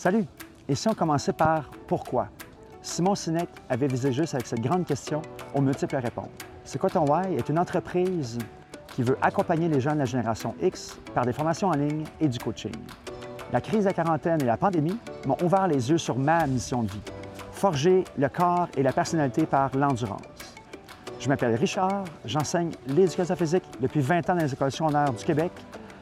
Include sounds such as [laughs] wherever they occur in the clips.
Salut! Et si on commençait par pourquoi? Simon Sinek avait visé juste avec cette grande question aux multiples réponses. C'est quoi ton why? est une entreprise qui veut accompagner les jeunes de la génération X par des formations en ligne et du coaching. La crise de la quarantaine et la pandémie m'ont ouvert les yeux sur ma mission de vie, forger le corps et la personnalité par l'endurance. Je m'appelle Richard, j'enseigne l'éducation physique depuis 20 ans dans les écoles secondaires du Québec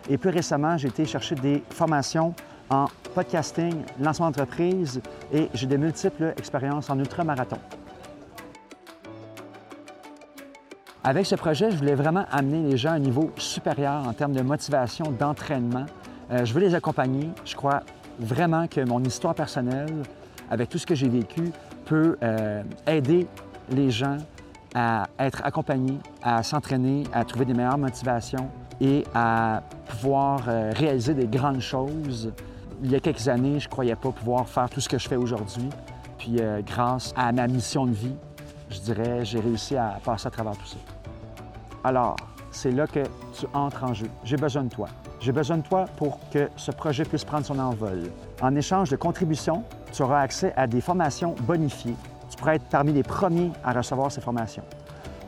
et plus récemment, j'ai été chercher des formations en podcasting, lancement d'entreprise et j'ai des multiples expériences en ultramarathon. Avec ce projet, je voulais vraiment amener les gens à un niveau supérieur en termes de motivation, d'entraînement. Euh, je veux les accompagner. Je crois vraiment que mon histoire personnelle, avec tout ce que j'ai vécu, peut euh, aider les gens à être accompagnés, à s'entraîner, à trouver des meilleures motivations et à pouvoir euh, réaliser des grandes choses il y a quelques années, je ne croyais pas pouvoir faire tout ce que je fais aujourd'hui. Puis euh, grâce à ma mission de vie, je dirais, j'ai réussi à passer à travers tout ça. Alors, c'est là que tu entres en jeu. J'ai besoin de toi. J'ai besoin de toi pour que ce projet puisse prendre son envol. En échange de contributions, tu auras accès à des formations bonifiées. Tu pourras être parmi les premiers à recevoir ces formations.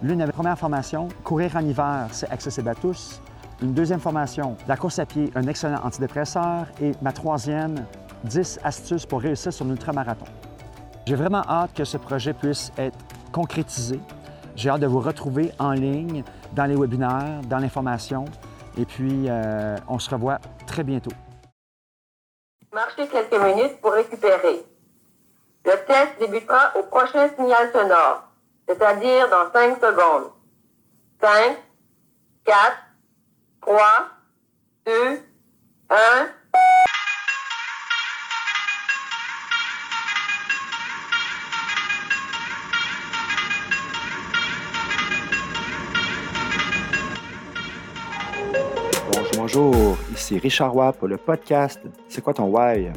L'une des premières formations, Courir en hiver, c'est accessible à tous. Une deuxième formation, la course à pied, un excellent antidépresseur. Et ma troisième, 10 astuces pour réussir sur l'ultramarathon. J'ai vraiment hâte que ce projet puisse être concrétisé. J'ai hâte de vous retrouver en ligne, dans les webinaires, dans l'information. Et puis, euh, on se revoit très bientôt. Marchez quelques minutes pour récupérer. Le test débutera au prochain signal sonore, c'est-à-dire dans 5 secondes. 5, 4, 3, 2, 1. Bonjour, bonjour, ici Richard Roy pour le podcast C'est quoi ton why?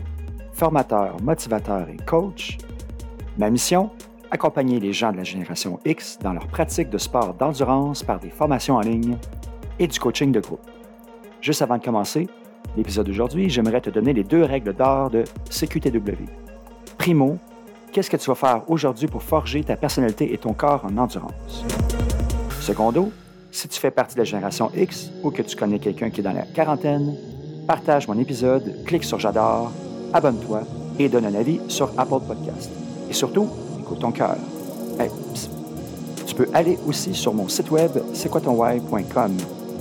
Formateur, motivateur et coach. Ma mission? Accompagner les gens de la génération X dans leur pratique de sport d'endurance par des formations en ligne et du coaching de groupe. Juste avant de commencer l'épisode d'aujourd'hui, j'aimerais te donner les deux règles d'or de CQTW. Primo, qu'est-ce que tu vas faire aujourd'hui pour forger ta personnalité et ton corps en endurance? Secondo, si tu fais partie de la génération X ou que tu connais quelqu'un qui est dans la quarantaine, partage mon épisode, clique sur J'adore, abonne-toi et donne un avis sur Apple Podcast. Et surtout, écoute ton cœur. tu peux aller aussi sur mon site web c'est quoi ton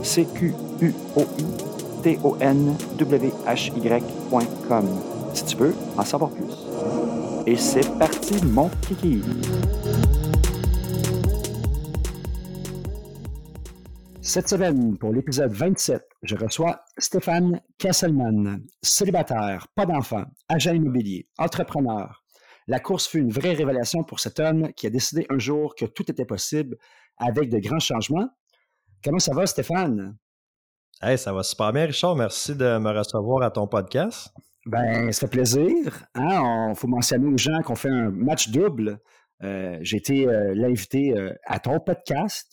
C-Q-U-O-I-T-O-N-W-H-Y.com si tu veux en savoir plus. Et c'est parti, mon kiki! Cette semaine, pour l'épisode 27, je reçois Stéphane Kasselman, célibataire, pas d'enfant, agent immobilier, entrepreneur. La course fut une vraie révélation pour cet homme qui a décidé un jour que tout était possible avec de grands changements. Comment ça va, Stéphane? Hey, ça va super bien, Richard. Merci de me recevoir à ton podcast. Ben, ça fait plaisir. Il hein. faut mentionner aux gens qu'on fait un match double. Euh, j'ai été euh, l'invité euh, à ton podcast,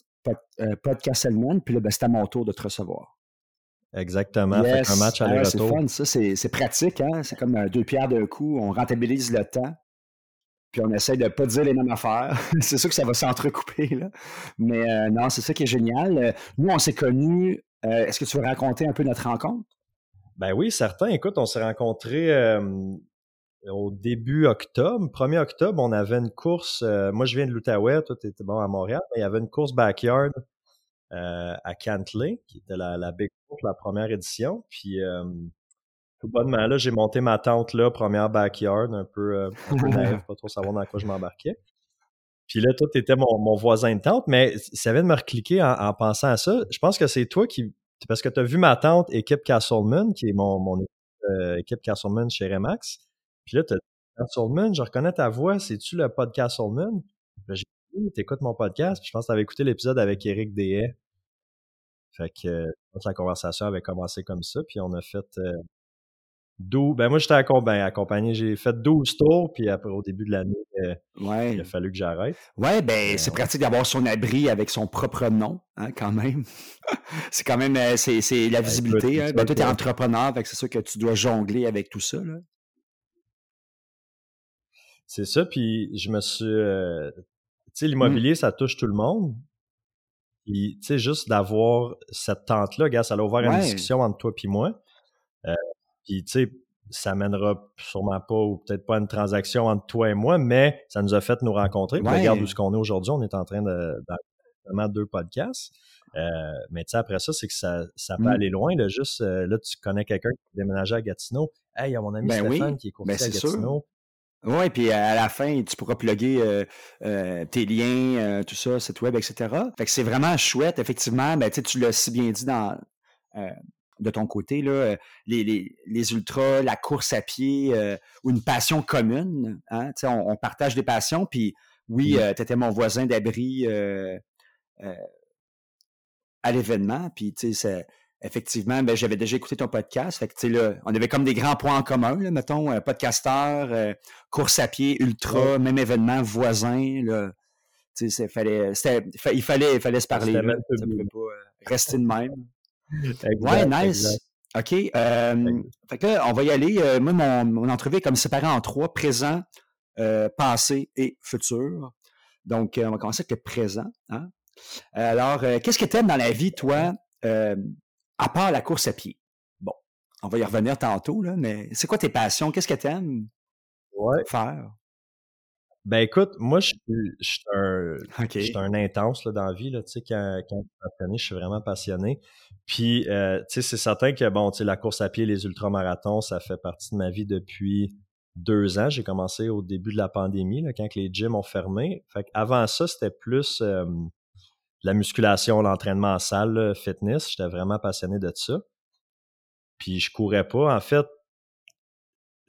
Podcast Elman, puis là, ben, c'est à mon tour de te recevoir. Exactement. un match aller-retour. c'est fun, ça. C'est pratique. Hein? C'est comme deux pierres d'un coup. On rentabilise le temps. Puis on essaie de pas dire les mêmes affaires. [laughs] c'est sûr que ça va s'entrecouper, là. Mais non, c'est ça qui est génial. Nous, on s'est connus euh, est-ce que tu veux raconter un peu notre rencontre? Ben oui, certain. Écoute, on s'est rencontrés au début octobre. 1er octobre, on avait une course. Euh, moi, je viens de l'Outaouais, toi, tu étais bon à Montréal. Mais il y avait une course backyard euh, à Cantley, qui était la, la Big Course, la première édition. Puis, tout bonnement, là, j'ai monté ma tente là, première backyard, un peu, un peu [laughs] naïf, pas trop savoir dans quoi je m'embarquais. Puis là, toi, tu étais mon, voisin de tente, mais ça vient de me recliquer en, pensant à ça. Je pense que c'est toi qui. Parce que tu as vu ma tante, équipe Castleman, qui est mon, mon euh, équipe Castleman chez Remax. Puis là, tu as dit Castleman, je reconnais ta voix, c'est-tu le podcast Castleman? J'ai dit, t'écoutes mon podcast, puis je pense que tu avais écouté l'épisode avec Eric Dehay. Fait que euh, la conversation avait commencé comme ça, puis on a fait euh, ben moi j'étais ben, accompagné, j'ai fait 12 tours, puis après au début de l'année, euh, il a fallu que j'arrête. Ouais, ben c'est pratique d'avoir son abri avec son propre nom, hein, quand même. [laughs] c'est quand même, euh, c'est, la ben, visibilité. hein. Ben, toi, tu es entrepreneur, c'est sûr que tu dois jongler avec tout ça. Là. C'est ça, puis je me suis... euh, tu sais, Mmh. l'immobilier, ça touche tout le monde. Puis, tu sais, juste d'avoir cette tente-là, gars, ça a ouvert une discussion entre toi puis moi. Euh, puis, tu sais, ça mènera sûrement pas ou peut-être pas à une transaction entre toi et moi, mais ça nous a fait nous rencontrer. Ouais. regarde où ce qu'on est aujourd'hui. On est en train de vraiment deux podcasts. Euh, mais tu sais, après ça, c'est que ça, ça peut Mm. aller loin. Là, juste, euh, là, tu connais quelqu'un qui a déménagé à Gatineau. Hey, il y a mon ami Ben oui, Stéphane qui est courtier ben à c'est sûr. Gatineau. Oui, puis à la fin, tu pourras plugger euh, euh, tes liens, euh, tout ça, site web, etc. Fait que c'est vraiment chouette, effectivement. Ben, tu sais, tu l'as si bien dit dans, de ton côté, là, euh, les, les, les ultras, la course à pied euh, ou une passion commune. Hein, on, on partage des passions. Puis oui, Mm. tu étais mon voisin d'abri euh, euh, à l'événement. Puis effectivement, ben, j'avais déjà écouté ton podcast. Fait que, tu sais, là, on avait comme des grands points en commun, là, mettons, euh, podcasteur, euh, course à pied, ultra, même événement, voisin. Là. Fallait, il, fallait, il fallait se parler. C'était là. même Ça public. pouvait pas euh, rester de même. Exact, Ouais, nice. exact. OK. euh, fait que là, on va y aller. Euh, moi, mon, mon entrevue est comme séparée en trois, présent, euh, passé et futur. Donc, on va commencer avec le présent. hein. Alors, euh, qu'est-ce que tu aimes dans la vie, toi, à part la course à pied? Bon, on va y revenir tantôt, là, mais c'est quoi tes passions? Qu'est-ce que tu aimes Ouais. faire? Ben écoute, moi, je suis je suis un, OK. je suis un intense là, dans la vie. Là, tu sais, quand, quand je suis passionné, je suis vraiment passionné. Puis, euh, tu sais, c'est certain que, bon, tu sais, la course à pied, les ultramarathons, ça fait partie de ma vie depuis deux ans. J'ai commencé au début de la pandémie, là, quand les gyms ont fermé. Fait avant ça, c'était plus euh, la musculation, l'entraînement en salle, là, fitness. J'étais vraiment passionné de ça. Puis, je courais pas. En fait,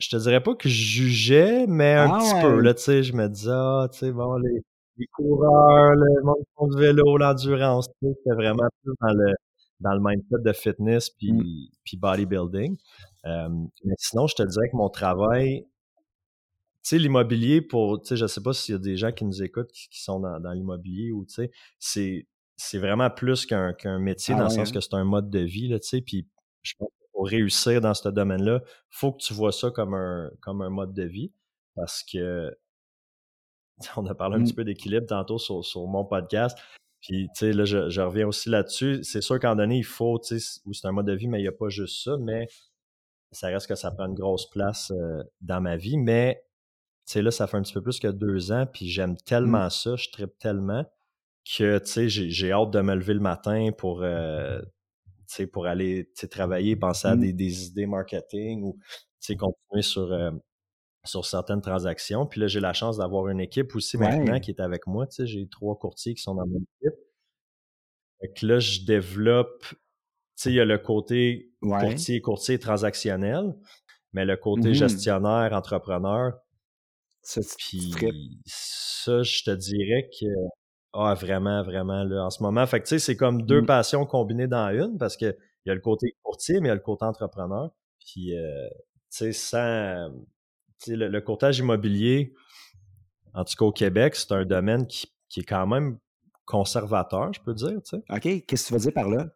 je te dirais pas que je jugeais, mais un Ah petit ouais. peu, là, tu sais, je me disais, ah, tu sais, bon, les, les coureurs, le monde du vélo, l'endurance, tu sais, c'était vraiment plus dans le, dans le mindset de fitness puis, Mm. puis bodybuilding. Euh, mais sinon, je te dirais que mon travail, tu sais, l'immobilier pour, tu sais, je sais pas s'il y a des gens qui nous écoutent qui, qui sont dans, dans l'immobilier ou, tu sais, c'est, c'est vraiment plus qu'un, qu'un métier Ah dans le sens hein? que c'est un mode de vie, là, tu sais, puis je pense pour réussir dans ce domaine-là, faut que tu vois ça comme un, comme un mode de vie parce que [laughs] on a parlé un Mm. petit peu d'équilibre tantôt sur, sur mon podcast. Puis, tu sais, là, je, je reviens aussi là-dessus. C'est sûr qu'à un moment donné, il faut, tu sais, c'est un mode de vie, mais il n'y a pas juste ça, mais ça reste que ça prend une grosse place euh, dans ma vie. Mais, tu sais, là, ça fait un petit peu plus que deux ans, puis j'aime tellement ça, je tripe tellement que, tu sais, j'ai, hâte de me lever le matin pour, euh, tu sais, pour aller, travailler, penser à Mm. des, des idées marketing ou, continuer sur, euh, sur certaines transactions. Puis là, j'ai la chance d'avoir une équipe aussi Ouais. maintenant qui est avec moi. Tu sais, j'ai trois courtiers qui sont dans mon équipe. Fait que là, je développe, tu sais, il y a le côté Ouais. courtier, courtier transactionnel, mais le côté Mhm. gestionnaire, entrepreneur, Ça, puis ça, je te dirais que ah vraiment, vraiment là, en ce moment. Fait que tu sais, c'est comme deux Mm. passions combinées dans une parce que il y a le côté courtier, mais il y a le côté entrepreneur. Puis euh, tu sais, sans tu sais, le, le courtage immobilier, en tout cas au Québec, c'est un domaine qui, qui est quand même conservateur, je peux dire, tu sais. OK. Qu'est-ce que tu veux dire par là?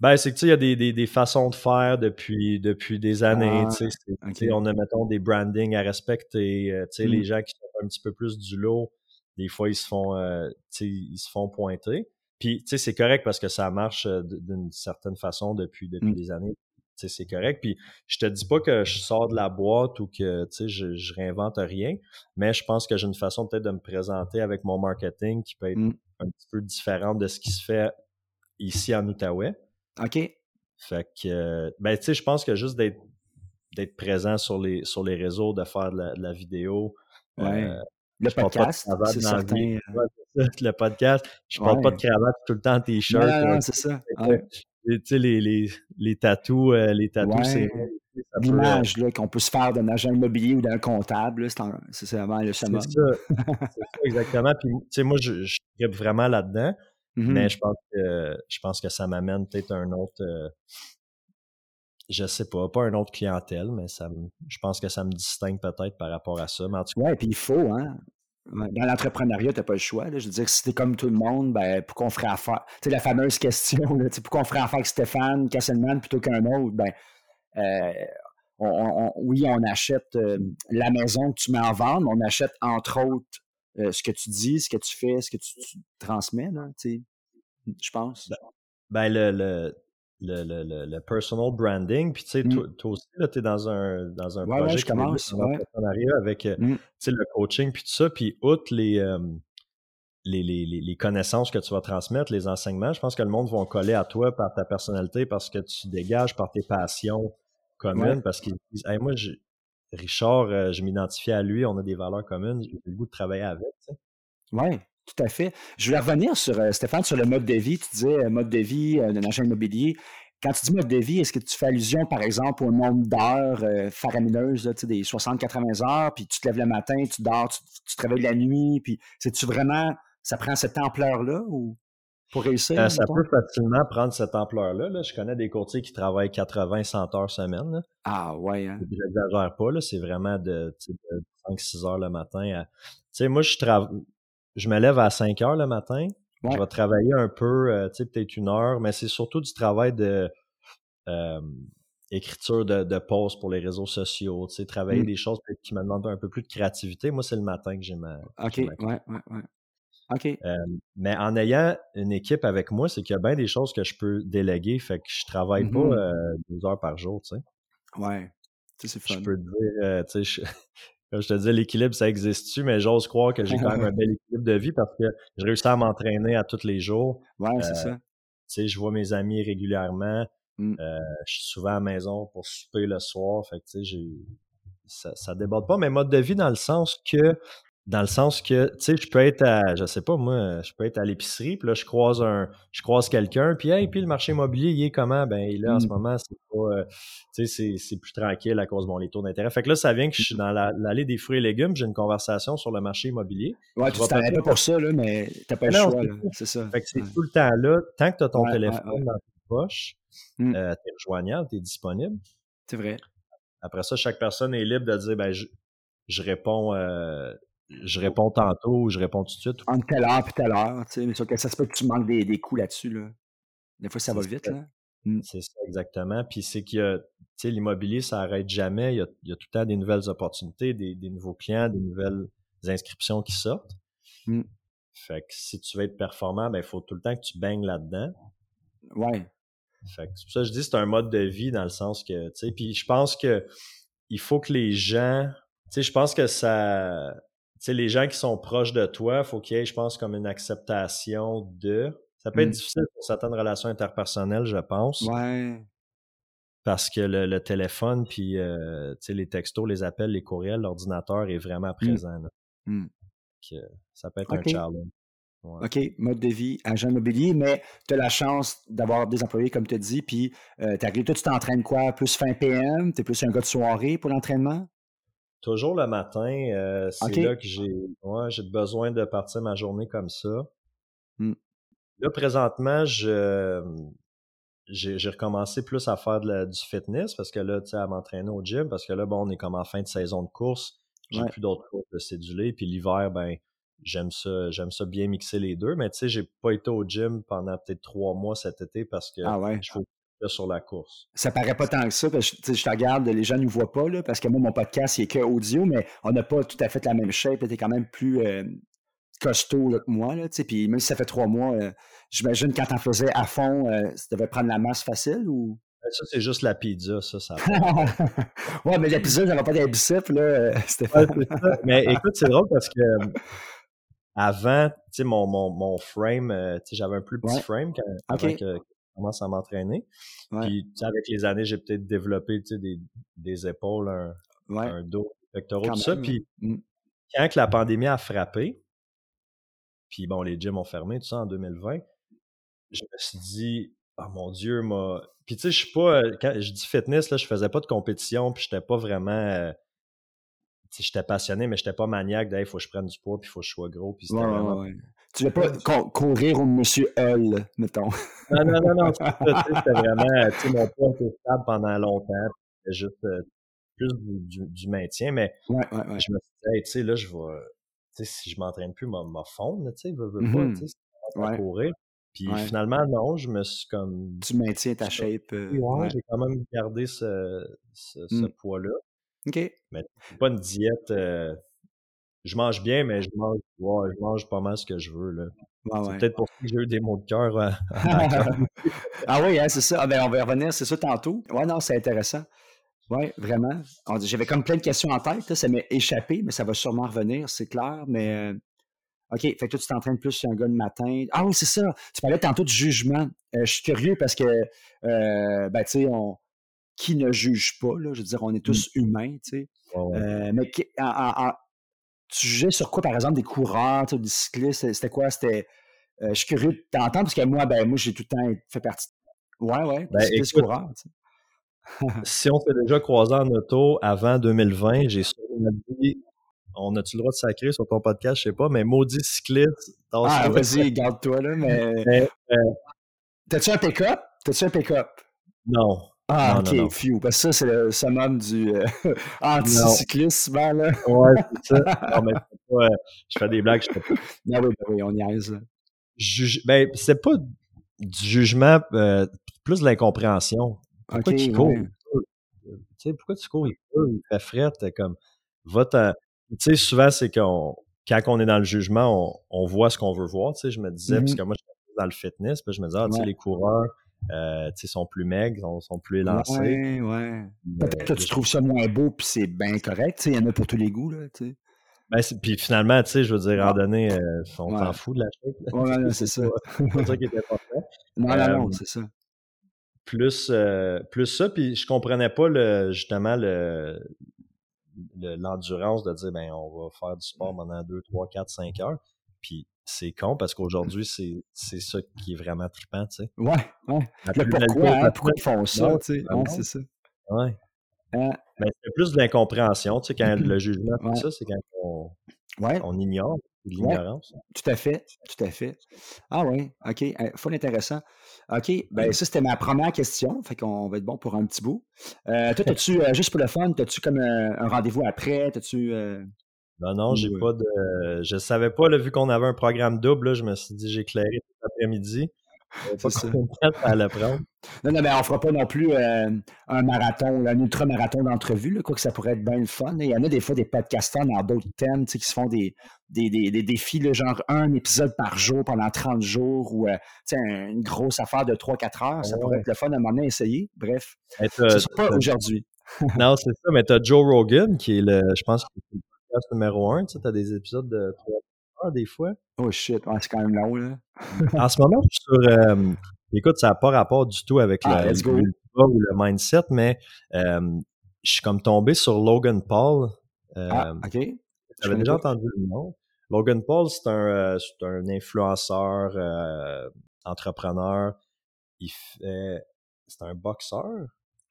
Ben, c'est que tu sais, il y a des, des, des façons de faire depuis, depuis des années. Ah, tu sais, c'est- ok. tu sais, on a, mettons, des brandings à respecter. euh, tu sais, Mm. les gens qui sont un petit peu plus du lot, des fois, ils se font, euh, tu sais, ils se font pointer. Puis, tu sais, c'est correct parce que ça marche euh, d'une certaine façon depuis, depuis Mm. des années. Tu sais, c'est correct. Puis, je te dis pas que je sors de la boîte ou que, tu sais, je, je réinvente rien, mais je pense que j'ai une façon peut-être de me présenter avec mon marketing qui peut être Mm. un petit peu différente de ce qui se fait ici en Outaouais. OK. Fait que, euh, ben, tu sais, je pense que juste d'être d'être présent sur les, sur les réseaux, de faire de la, de la vidéo. Ouais. euh, le je porte pas de podcast, c'est certain. vie. Ouais, ça, [laughs] le podcast, je porte pas de Ouais. cravate tout le temps t-shirt. non, non, euh, c'est ça. Ouais. Tu sais, les, les, les tatous, euh, les tatous, Ouais. c'est peut, euh, L'image qu'on peut se faire d'un agent immobilier ou d'un comptable, c'est en- c'est c'est vraiment le summum. ça, c'est ça, exactement. Puis, tu sais, moi, je, je vraiment là-dedans, [laughs] Mhm. mais je pense que je pense que ça m'amène peut-être un autre, je sais pas, pas un autre clientèle, mais ça, me- je pense que ça me distingue peut-être par rapport à ça. Mais en tout cas, Ouais, puis il faut, hein. Dans l'entrepreneuriat, tu n'as pas le choix. là. Je veux dire, si t'es comme tout le monde, ben, pourquoi on ferait affaire? Tu sais, la fameuse question, là, tu sais, pourquoi on ferait affaire avec Stéphane Kasselman plutôt qu'un autre? Ben, euh, oui, on achète euh, la maison que tu mets en vente, mais on achète entre autres euh, ce que tu dis, ce que tu fais, ce que tu, transmets, là, je pense. Ben, ben le, le, le, le, personal branding, puis tu sais, mmh. toi, aussi, tu es dans un, dans un projet je commence, ouais. avec euh, mmh. le coaching, puis tout ça, puis outre les, les, les, les, connaissances que tu vas transmettre, les enseignements, je pense que le monde va coller à toi par ta personnalité, parce que tu dégages par tes passions communes, parce qu'ils disent hey, moi, Richard, euh, je m'identifie à lui, on a des valeurs communes, j'ai le goût de travailler avec. Oui, tout à fait. Je voulais revenir sur, euh, Stéphane, sur le mode de vie. Tu disais euh, mode de vie d'un agent immobilier. Quand tu dis mode de vie, est-ce que tu fais allusion, par exemple, au nombre d'heures faramineuses, des 60-80 heures, puis tu te lèves le matin, tu dors, tu, réveilles la nuit, puis c'est-tu vraiment ça prend cette ampleur-là ou pour réussir? Euh, ça peut facilement prendre cette ampleur-là. Je connais des courtiers qui travaillent 80-100 heures semaine. Ah ouais. Hein? Je n'exagère pas. C'est vraiment de, 5-6 heures le matin. Tu sais, moi, je travaille. Je me lève à 5 heures le matin. Je vais travailler un peu, euh, peut-être une heure, mais c'est surtout du travail de euh, écriture de, de posts pour les réseaux sociaux, travailler mmh. des choses qui me demandent un peu plus de créativité. Moi, c'est le matin que j'ai ma. OK, ouais, ouais, ouais. OK. mais en ayant une équipe avec moi, c'est qu'il y a bien des choses que je peux déléguer. Fait que je travaille pas mmh 12 heures par jour, tu sais. Ouais. Tu sais, c'est fun. Je peux te dire, tu sais, comme je te dis, l'équilibre, ça existe-tu, mais j'ose croire que j'ai quand même un [laughs] bel équilibre de vie parce que je réussis à m'entraîner à tous les jours. Ouais, c'est ça. Tu sais, je vois mes amis régulièrement. Mmh. je suis souvent à la maison pour souper le soir. Fait que, tu sais, j'ai ça, ça déborde pas, mais mode de vie dans le sens que dans le sens que, tu sais, je peux être à, je sais pas, moi, je peux être à l'épicerie, puis là, je croise un, je croise quelqu'un, puis hey, puis le marché immobilier, il est comment? Ben, là, en ce mmh. moment, c'est pas, euh, tu sais, c'est plus tranquille à cause de mon les taux d'intérêt. Fait que là, ça vient que je suis dans l'allée des fruits et légumes, j'ai une conversation sur le marché immobilier. Ouais, tu t'en pas pour ça, là, mais t'as pas le choix, c'est ça. Fait que c'est tout le temps là, tant que tu as ton téléphone dans ta poche, mmh. euh, t'es rejoignable, t'es disponible. C'est vrai. Après ça, chaque personne est libre de dire, ben, je, je réponds, euh, je réponds tantôt ou je réponds tout de suite. Entre telle heure et telle heure, tu sais, mais que ça se peut que tu manques des, des coups là-dessus. Là. Des fois, ça va vite. Là. Mmh. C'est ça, exactement. Puis c'est que l'immobilier, ça n'arrête jamais. Il y, a, il y, a, tout le temps des nouvelles opportunités, des, des nouveaux clients, des nouvelles inscriptions qui sortent. Mmh. Fait que si tu veux être performant, ben, il faut tout le temps que tu baignes là-dedans. Ouais. Fait que c'est pour ça que je dis c'est un mode de vie dans le sens que, tu sais, puis je pense que il faut que les gens, tu sais, je pense que ça, sais, les gens qui sont proches de toi, il faut qu'il y ait, je pense, comme une acceptation de. Ça peut être mmh. difficile pour certaines relations interpersonnelles, je pense. Ouais. Parce que le, téléphone, puis euh, les textos, les appels, les courriels, l'ordinateur est vraiment mmh. présent. Mmh. ça peut être un challenge. OK, mode de vie, agent immobilier, mais tu as la chance d'avoir des employés, comme tu as dit, puis euh, toi, tu t'entraînes quoi? Plus fin PM? Tu es plus un gars de soirée pour l'entraînement? Toujours le matin, euh, c'est là que j'ai ouais, j'ai besoin de partir ma journée comme ça. Mmh. Là, présentement, je j'ai recommencé plus à faire de du fitness parce que là, tu sais, à m'entraîner au gym parce que là, bon, on est comme en fin de saison de course. J'ai plus d'autres courses de cédulé. Puis l'hiver, ben, j'aime ça, j'aime ça bien mixer les deux. Mais tu sais, j'ai pas été au gym pendant peut-être trois mois cet été parce que ah ouais sur la course. Ça paraît pas tant que ça, parce que je te regarde, les gens ne nous voient pas, là, parce que moi, mon podcast, il est que audio, mais on n'a pas tout à fait la même shape. Tu es quand même plus euh, costaud que moi. Là, puis même si ça fait trois mois, euh, j'imagine quand tu en faisais à fond, euh, ça devait prendre la masse facile ou? Ben, ça, c'est juste la pizza, ça. ça [laughs] ouais, mais la pizza, j'avais pas des biceps, là, [laughs] Stéphane. mais écoute, c'est drôle parce que avant, tu sais, mon, mon, mon frame, tu sais, j'avais un plus petit frame quand, avant que, commence à m'entraîner. Puis, avec les années, j'ai peut-être développé des, des épaules, un, dos pectoraux, tout ça. Puis, mmh. quand la pandémie a frappé, puis bon, les gyms ont fermé, tout ça, en 2020, je me suis dit, oh mon Dieu, moi. Puis, tu sais, je suis pas. Euh, quand je dis fitness, là, je faisais pas de compétition, puis j'étais pas vraiment. Euh, j'étais passionné, mais j'étais pas maniaque il faut que je prenne du poids, puis il faut que je sois gros. Puis c'était vraiment... Tu ne pas courir au Monsieur Hull, mettons. Non, non, non, non. C'était [laughs] vraiment, tu sais, mon poids était stable pendant longtemps. C'était juste euh, plus du, du, maintien. Mais ouais, ouais, ouais. je me suis dit, tu sais, là, je vais, tu sais, si je m'entraîne plus, m'a fondre, tu sais, veux, veux pas, mm-hmm. tu sais, courir. Puis finalement, non, je me suis comme. Tu maintiens ta shape. Euh, ouais, j'ai quand même gardé ce, ce, mmh. poids-là. OK. Mais pas une diète. Euh, je mange bien, mais je mange, je mange pas mal ce que je veux. Là. c'est peut-être pour ça que j'ai eu des mots de cœur. [laughs] ah oui, hein, c'est ça. Ah, ben, on va y revenir, c'est ça tantôt. Ouais, non, c'est intéressant. Oui, vraiment. J'avais comme plein de questions en tête. ça m'est échappé, mais ça va sûrement revenir, c'est clair. Mais euh, OK, fait que toi, tu t'entraînes plus sur un gars de matin. Ah oui, c'est ça. Tu parlais tantôt du jugement. Euh, je suis curieux parce que, euh, ben, tu sais, on... qui ne juge pas, là? Je veux dire, on est mmh. tous humains, tu sais. Euh, mais tu jugeais sur quoi, par exemple, des coureurs, des cyclistes? C'était quoi? C'était. je suis curieux de t'entendre parce que moi, ben, moi, j'ai tout le temps fait partie. Ouais, ouais, ben, coureurs, [laughs] si on s'est déjà croisé en auto avant 2020, j'ai dit on a-tu le droit de sacrer sur ton podcast, je sais pas, mais maudit cycliste. Ah, vas-y, garde-toi là, mais. Euh, T'as-tu un pick-up? T'as-tu un pick-up? Non. Ah, ok, few. Parce que ça, c'est le summum du euh, [laughs] anti-cyclisme, là. ouais, c'est ça. [laughs] Non, mais pas, euh, je fais des blagues, je fais pas. Non, oui, ben oui, on y aise. ben, c'est pas du jugement, euh, plus de l'incompréhension. Pourquoi tu cours? Tu sais, pourquoi tu cours? Il, il fait fret, comme, va tu sais, souvent, c'est qu'on, quand on est dans le jugement, on, voit ce qu'on veut voir. Tu sais, je me disais, parce mmh que moi, je suis dans le fitness, puis je me disais, ah, tu sais, les coureurs, euh, sont plus maigres, sont, sont plus élancés. Ouais, ouais. Peut-être que tu trouves ça moins beau, puis c'est bien correct. Il y en a pour tous les goûts, là. Ben, puis finalement, tu sais, je veux dire, en donné, euh, on s'en fout de la shape. Ouais, [laughs] c'est ça. c'est ça qui est important. [laughs] Non, non, non, euh, c'est ça. Plus, plus ça, puis je comprenais pas le, justement le, l'endurance de dire ben on va faire du sport pendant 2, 3, 4, 5 heures. Puis c'est con parce qu'aujourd'hui, c'est, c'est ça qui est vraiment trippant, tu sais. Ouais, ouais. pourquoi, hein, pourquoi ils font ça, tu sais. c'est ça. Ouais. Euh, ben, c'est plus de l'incompréhension, tu sais, quand le [clears throat] jugement, tout ça, c'est quand on, on ignore l'ignorance. tout à fait, tout à fait. Ah oui, OK, euh, faut intéressant. OK, ben ça, c'était ma première question. Fait qu'on va être bon pour un petit bout. Euh, toi, as-tu, euh, juste pour le fun, as-tu comme un rendez-vous après? T'as-tu. Non, non, j'ai pas de. Je savais pas, là, vu qu'on avait un programme double, là, je me suis dit, j'ai éclairé tout l'après-midi. [laughs] Pas ça. à le prendre. Non, non, mais on fera pas non plus euh, un marathon, un ultra-marathon d'entrevue, quoi que ça pourrait être bien le fun. Il y en a des fois des podcasteurs dans d'autres thèmes qui se font des, des, des, défis, genre un épisode par jour pendant 30 jours ou euh, une grosse affaire de 3-4 heures. Ça pourrait être le fun à un moment donné essayer. Bref, ce pas aujourd'hui. non, c'est ça, mais tu as Joe Rogan, qui est le, je pense, le podcast numéro 1. Tu as des épisodes de 3 heures des fois. Oh shit, c'est quand même long, là. [laughs] en ce moment, je suis sur. Euh, écoute, ça n'a pas rapport du tout avec ah, le, ou le mindset, mais euh, je suis comme tombé sur Logan Paul. Euh, ah, ok. J'avais déjà entendu le nom. Logan Paul, c'est un, un influenceur, entrepreneur. Il fait. C'est un boxeur?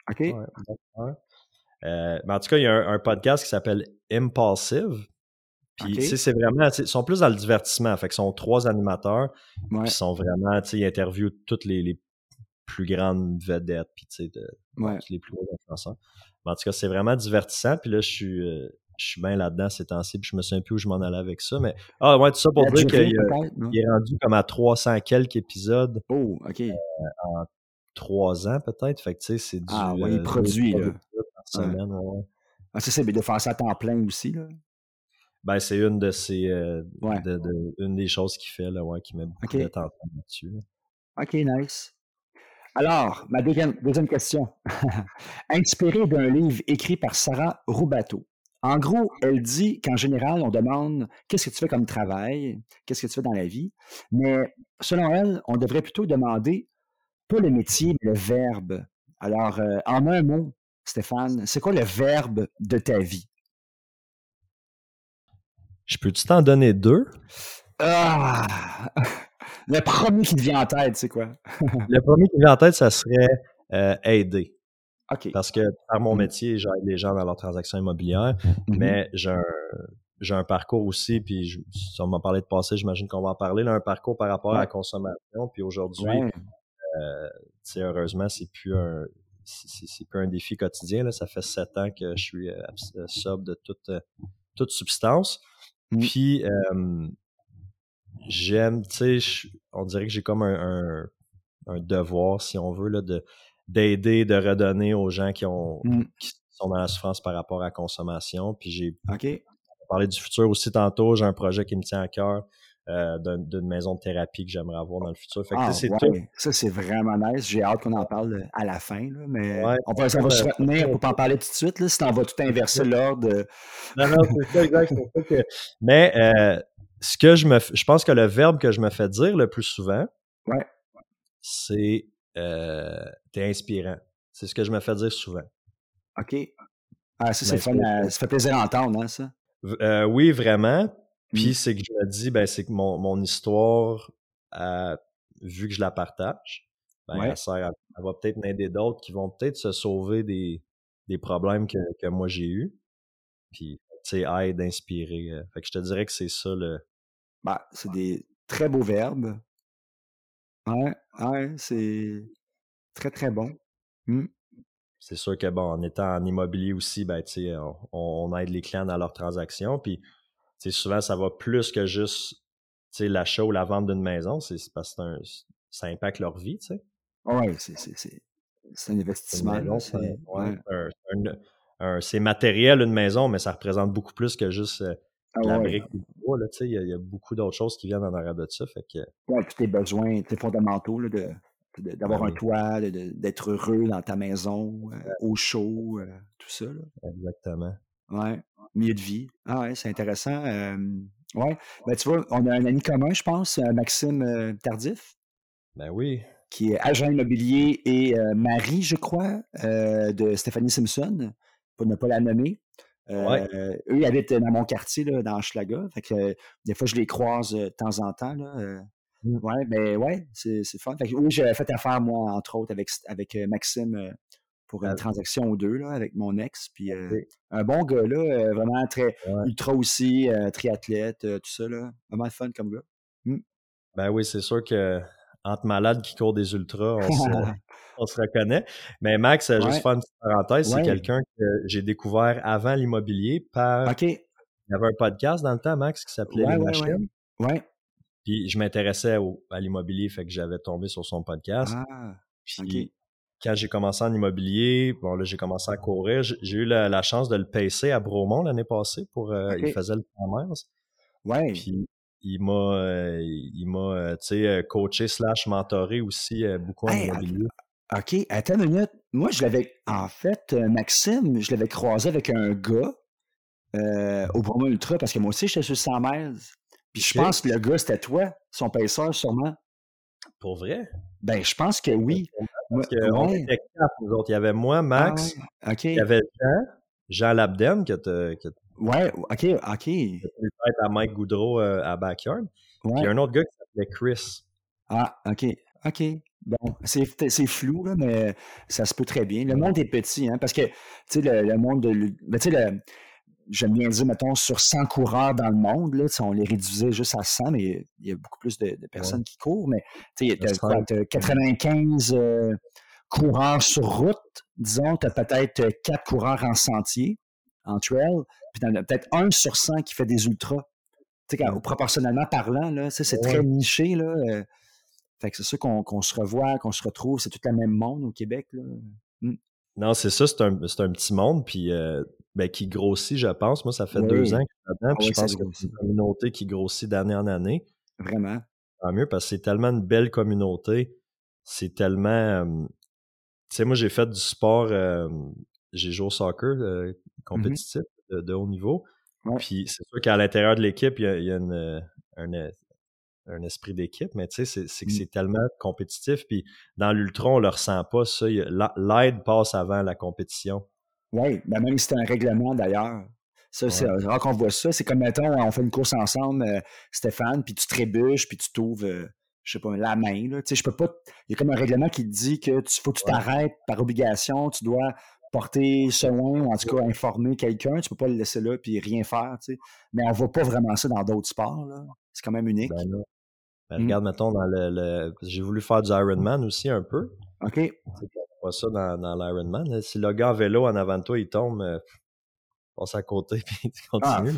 OK. Mais en tout cas, il y a un podcast qui s'appelle Impulsive. Puis, c'est vraiment, ils sont plus dans le divertissement. Fait que sont trois animateurs. Ouais. Qui sont vraiment, tu sais, ils interviewent toutes les, plus grandes vedettes. Puis, tu sais, les plus gros influenceurs. Mais en tout cas, c'est vraiment divertissant. Puis là, je suis, euh, je suis bien là-dedans ces temps-ci. Puis je me souviens plus où je m'en allais avec ça. Mais, ah, ouais, tout ça pour dire qu'il est rendu comme à 300 quelques épisodes. Oh, OK. Euh, en trois ans, peut-être. Fait que, tu sais, c'est du. Ah, ouais, il euh, produit, Semaine, ouais. Ah, ça, c'est de faire ça à temps plein aussi, là? Ben, c'est une de ces euh, une des choses qu'il fait là, ouais, qui met beaucoup de temps là-dessus. OK, nice. Alors, ma deuxième, deuxième question. [laughs] Inspirée d'un livre écrit par Sarah Roubateau. En gros, elle dit qu'en général, on demande qu'est-ce que tu fais comme travail, qu'est-ce que tu fais dans la vie, mais selon elle, on devrait plutôt demander pas le métier, mais le verbe. Alors, euh, en un mot, Stéphane, c'est quoi le verbe de ta vie? Je peux-tu t'en donner deux? Ah! Le premier qui te vient en tête, c'est quoi? [laughs] le premier qui te vient en tête, ça serait euh, aider. Parce que par mon mmh. métier, j'aide les gens dans leurs transactions immobilières, mmh mais j'ai un, j'ai un parcours aussi, puis je, si on m'a parlé de passé, j'imagine qu'on va en parler, là, un parcours par rapport à la consommation. Puis aujourd'hui, euh, heureusement, c'est plus un c'est, plus un défi quotidien. Là. Ça fait sept ans que je suis euh, sobre de toute, toute substance. Mmh. Puis, j'aime, tu sais, on dirait que j'ai comme un, un, devoir, si on veut, là, de d'aider, de redonner aux gens qui ont mmh. qui sont dans la souffrance par rapport à la consommation. Puis j'ai parlé du futur aussi tantôt. J'ai un projet qui me tient à cœur. Euh, d'une maison de thérapie que j'aimerais avoir dans le futur. Fait que, ah, c'est Ça, c'est vraiment nice. J'ai hâte qu'on en parle euh, à la fin, là, mais on va, ça va se retenir pour pas en parler tout de suite. Là, si on va tout inverser l'ordre. Non, non, c'est ça, exact. [laughs] Mais euh, ce que je me je pense que le verbe que je me fais dire le plus souvent, ouais. c'est t'es inspirant. C'est ce que je me fais dire souvent. OK. Ah, ça, c'est fun. ça fait plaisir à entendre, hein, ça. oui, vraiment. Puis mmh. c'est que je me dis, ben, c'est que mon, mon histoire, euh, vu que je la partage, ben, elle, sert va peut-être m'aider d'autres qui vont peut-être se sauver des, des problèmes que, que moi j'ai eus. Puis, tu sais, aide, inspirer. Euh. fait que je te dirais que c'est ça le. Ben, c'est des très beaux verbes. Ouais, ouais, c'est très, très bon. Mmh. C'est sûr que, bon, en étant en immobilier aussi, ben, tu sais, on, on, aide les clients dans leurs transactions. Puis, souvent, ça va plus que juste l'achat ou la vente d'une maison. C'est parce que ça impacte leur vie. Oui, c'est un investissement. C'est matériel, une maison, mais ça représente beaucoup plus que juste euh, ah la brique Il y, a, y a beaucoup d'autres choses qui viennent en arrière de ça. Fait que... Oui, tous tes besoins fondamentaux de, d'avoir un toit, d'être heureux dans ta maison, euh, au chaud, euh, tout ça. Exactement. Ouais milieu de vie. Ah ouais, c'est intéressant. ouais. Ben, tu vois, on a un ami commun, je pense, euh, Maxime euh, Tardif. Ben oui. Qui est agent immobilier et euh, mari, je crois, de Stéphanie Simpson, pour ne pas la nommer. eux, ils habitent dans mon quartier, là, dans Schlaga. Fait que des fois, je les croise de temps en temps. Là, mmh. Ouais, mais ouais, c'est, fun. Fait oui, j'avais fait affaire, moi, entre autres, avec, avec Maxime pour une transaction ou deux là, avec mon ex. Puis euh, un bon gars, là, euh, vraiment très ultra aussi, euh, triathlète, tout ça, là. Vraiment fun comme gars. Mmh. Ben oui, c'est sûr que entre malades qui courent des ultras, on se, [laughs] reconnaît. Mais Max, juste faire une petite parenthèse, c'est quelqu'un que j'ai découvert avant l'immobilier par. OK. Il y avait un podcast dans le temps, Max, qui s'appelait Les Machines. Ouais. Puis je m'intéressais à l'immobilier, fait que j'avais tombé sur son podcast. Ah, puis quand j'ai commencé en immobilier, bon là j'ai commencé à courir, j'ai eu la, chance de le pacer à Bromont l'année passée pour euh, il faisait le commerce. Ouais. Puis il m'a euh, il m'a euh, tu sais coaché slash mentoré aussi beaucoup en immobilier. OK, attends une minute. Moi je l'avais en fait Maxime, je l'avais croisé avec un gars au Bromont Ultra parce que moi aussi j'étais sur 100 mètres. Puis je pense que le gars c'était toi, son paisseur sûrement. Pour vrai? Ben je pense que oui. Parce qu'on était quatre, nous autres. Il y avait moi, Max. Ah, il y avait Jean, Jean Labden, que tu Ouais, OK, OK. À Mike Goudreau euh, à Backyard. Puis il y a un autre gars qui s'appelait Chris. Ah, OK, OK. Bon, c'est flou, là, mais ça se peut très bien. Le monde est petit, hein, parce que, tu sais, le, monde de... Ben, tu sais, j'aime bien dire, mettons, sur 100 coureurs dans le monde, là, on les réduisait juste à 100, mais il y a beaucoup plus de, personnes qui courent. Mais tu sais, tu as, 95 coureurs sur route, disons, tu as peut-être 4 coureurs en sentier, en trail, puis tu en as peut-être 1 sur 100 qui fait des ultras. Tu sais, proportionnellement parlant, là, c'est très niché. Là, euh. fait que c'est ça qu'on se revoit, qu'on se retrouve, c'est tout le même monde au Québec. Là. Mmh. Non, c'est ça, c'est un, un, petit monde. Puis euh, ben, qui grossit, je pense. Moi, ça fait deux ans que je suis dedans, puis ah je pense que c'est une communauté qui grossit d'année en année. Vraiment. Tant mieux, parce que c'est tellement une belle communauté. C'est tellement... tu sais, moi, j'ai fait du sport... j'ai joué au soccer mmh compétitif de, haut niveau. Puis c'est sûr qu'à l'intérieur de l'équipe, il y a, une, un, esprit d'équipe, mais tu sais, c'est que mmh. c'est tellement compétitif. Puis dans l'ultra, on le ressent pas, ça. L'aide passe avant la compétition. Oui, ben même si c'est un règlement d'ailleurs. Ça, c'est rare qu'on voit ça. C'est comme, mettons, on fait une course ensemble, euh, Stéphane, puis tu trébuches, puis tu t'ouvres, euh, je sais pas, la main. Là. Tu sais, je peux pas. Il y a comme un règlement qui te dit que tu faut que tu t'arrêtes par obligation, tu dois porter soin, ou en tout cas informer quelqu'un. Tu peux pas le laisser là puis rien faire. Tu sais. Mais on voit pas vraiment ça dans d'autres sports. C'est quand même unique. Ben, ben mmh. Regarde, mettons, dans le. J'ai voulu faire du Ironman aussi un peu. OK pas ça dans, dans l'Ironman. Si le gars en vélo en avant de toi, il tombe, euh, passe à côté [laughs] puis tu continues.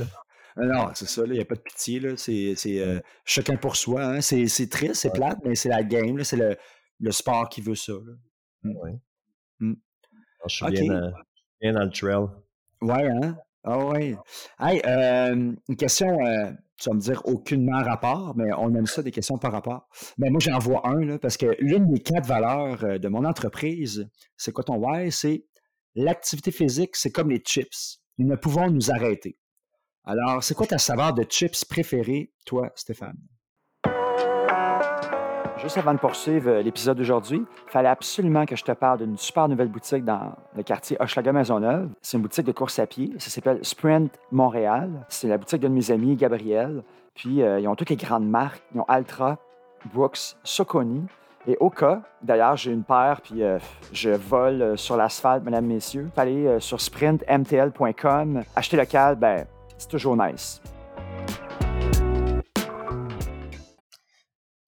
Non, c'est ça, il n'y a pas de pitié. C'est euh, chacun pour soi. Hein. C'est triste, c'est plate, mais c'est la game. C'est le, le, sport qui veut ça. Mmh. Oui. Mmh. Je suis bien, bien, dans le trail. Ouais, hein? Ah ouais. Hey, euh, une question, euh, tu vas me dire aucunement rapport, mais on aime ça, des questions par rapport. Mais moi, j'en vois un, là, parce que l'une des quatre valeurs euh, de mon entreprise, c'est quoi ton why? C'est l'activité physique, c'est comme les chips. Nous ne pouvons nous arrêter. Alors, c'est quoi ta saveur de chips préférée, toi, Stéphane? Juste avant de poursuivre euh, l'épisode d'aujourd'hui, il fallait absolument que je te parle d'une super nouvelle boutique dans le quartier Hochelaga Maisonneuve. C'est une boutique de course à pied. Ça s'appelle Sprint Montréal. C'est la boutique de mes amis, Gabriel. Puis, euh, ils ont toutes les grandes marques. Ils ont Altra, Brooks, Soconi et Oka. D'ailleurs, j'ai une paire, puis euh, je vole sur l'asphalte, mesdames, messieurs. Allez sur sprintmtl.com. Acheter local, ben, c'est toujours nice.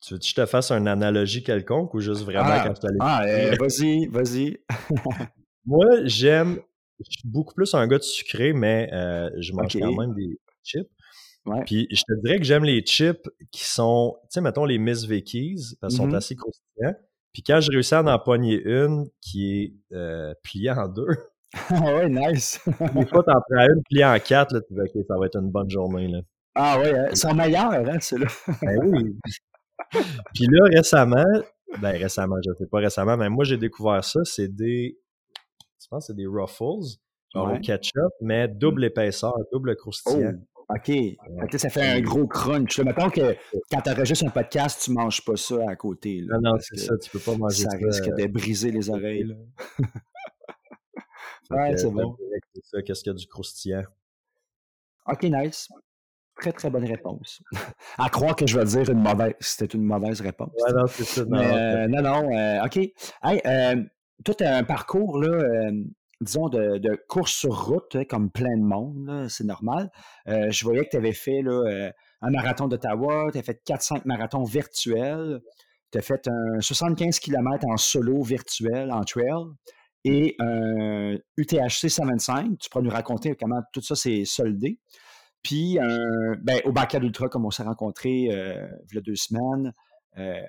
Tu veux que je te fasse une analogie quelconque ou juste vraiment ah, quand tu allais. Ah, eh, vas-y, vas-y. [laughs] Moi, j'aime. Je suis beaucoup plus un gars de sucré, mais euh, je mange quand même des chips. Puis je te dirais que j'aime les chips qui sont, tu sais, mettons les Miss Vickies, parce qu'ils sont mm-hmm. assez croustillants. Puis quand je réussis à en pogner une qui est euh, pliée en deux. [laughs] ah ouais, nice. [laughs] Des fois, t'en prends une pliée en quatre, là, tu vas, OK, ça va être une bonne journée. Là. Ah ouais, hein, ils sont meilleurs, hein, ceux-là. ben oui. Puis là, récemment, ben récemment, je ne sais pas récemment, mais moi j'ai découvert ça, c'est des. Je pense que c'est des Ruffles, genre au ketchup, mais double épaisseur, double croustillant. Oh, OK. ça fait un gros crunch. Mettons que quand tu enregistres un podcast, tu ne manges pas ça à côté. non, non, c'est ça, tu peux pas manger ça. Ça risque de briser les oreilles. ouais, c'est bon. C'est ça, qu'est-ce qu'il y a du croustillant? OK, nice. Très, très bonne réponse. [laughs] à croire que je vais dire une mauvaise. C'était une mauvaise réponse. Ouais, non, c'est ça. Non, euh, non, non euh, OK. Hey, euh, toi, tu as un parcours, là, disons, de, de, course sur route, hein, comme plein de monde, c'est normal. je voyais que tu avais fait là, un marathon d'Ottawa, tu as fait 4-5 marathons virtuels, tu as fait un 75 km en solo virtuel, en trail, et un UTHC 75. Tu pourrais nous raconter comment tout ça s'est soldé. Puis, ben, au Backyard Ultra, comme on s'est rencontrés euh, il y a deux semaines, euh,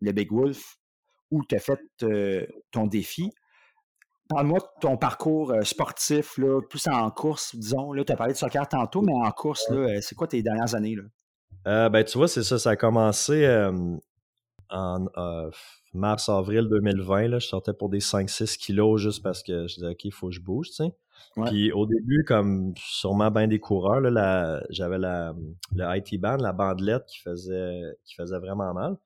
le Big Wolf, où tu as fait euh, ton défi. Parle-moi de ton parcours sportif, là, plus en course, disons. Tu as parlé de soccer tantôt, mais en course, c'est quoi tes dernières années? Là? ben, tu vois, c'est ça. Ça a commencé en mars-avril 2020. Là, je sortais pour des 5-6 kilos juste parce que je disais, OK, il faut que je bouge. Tu Puis au début, comme sûrement bien des coureurs, j'avais la, le IT band, la bandelette qui faisait, qui faisait vraiment mal.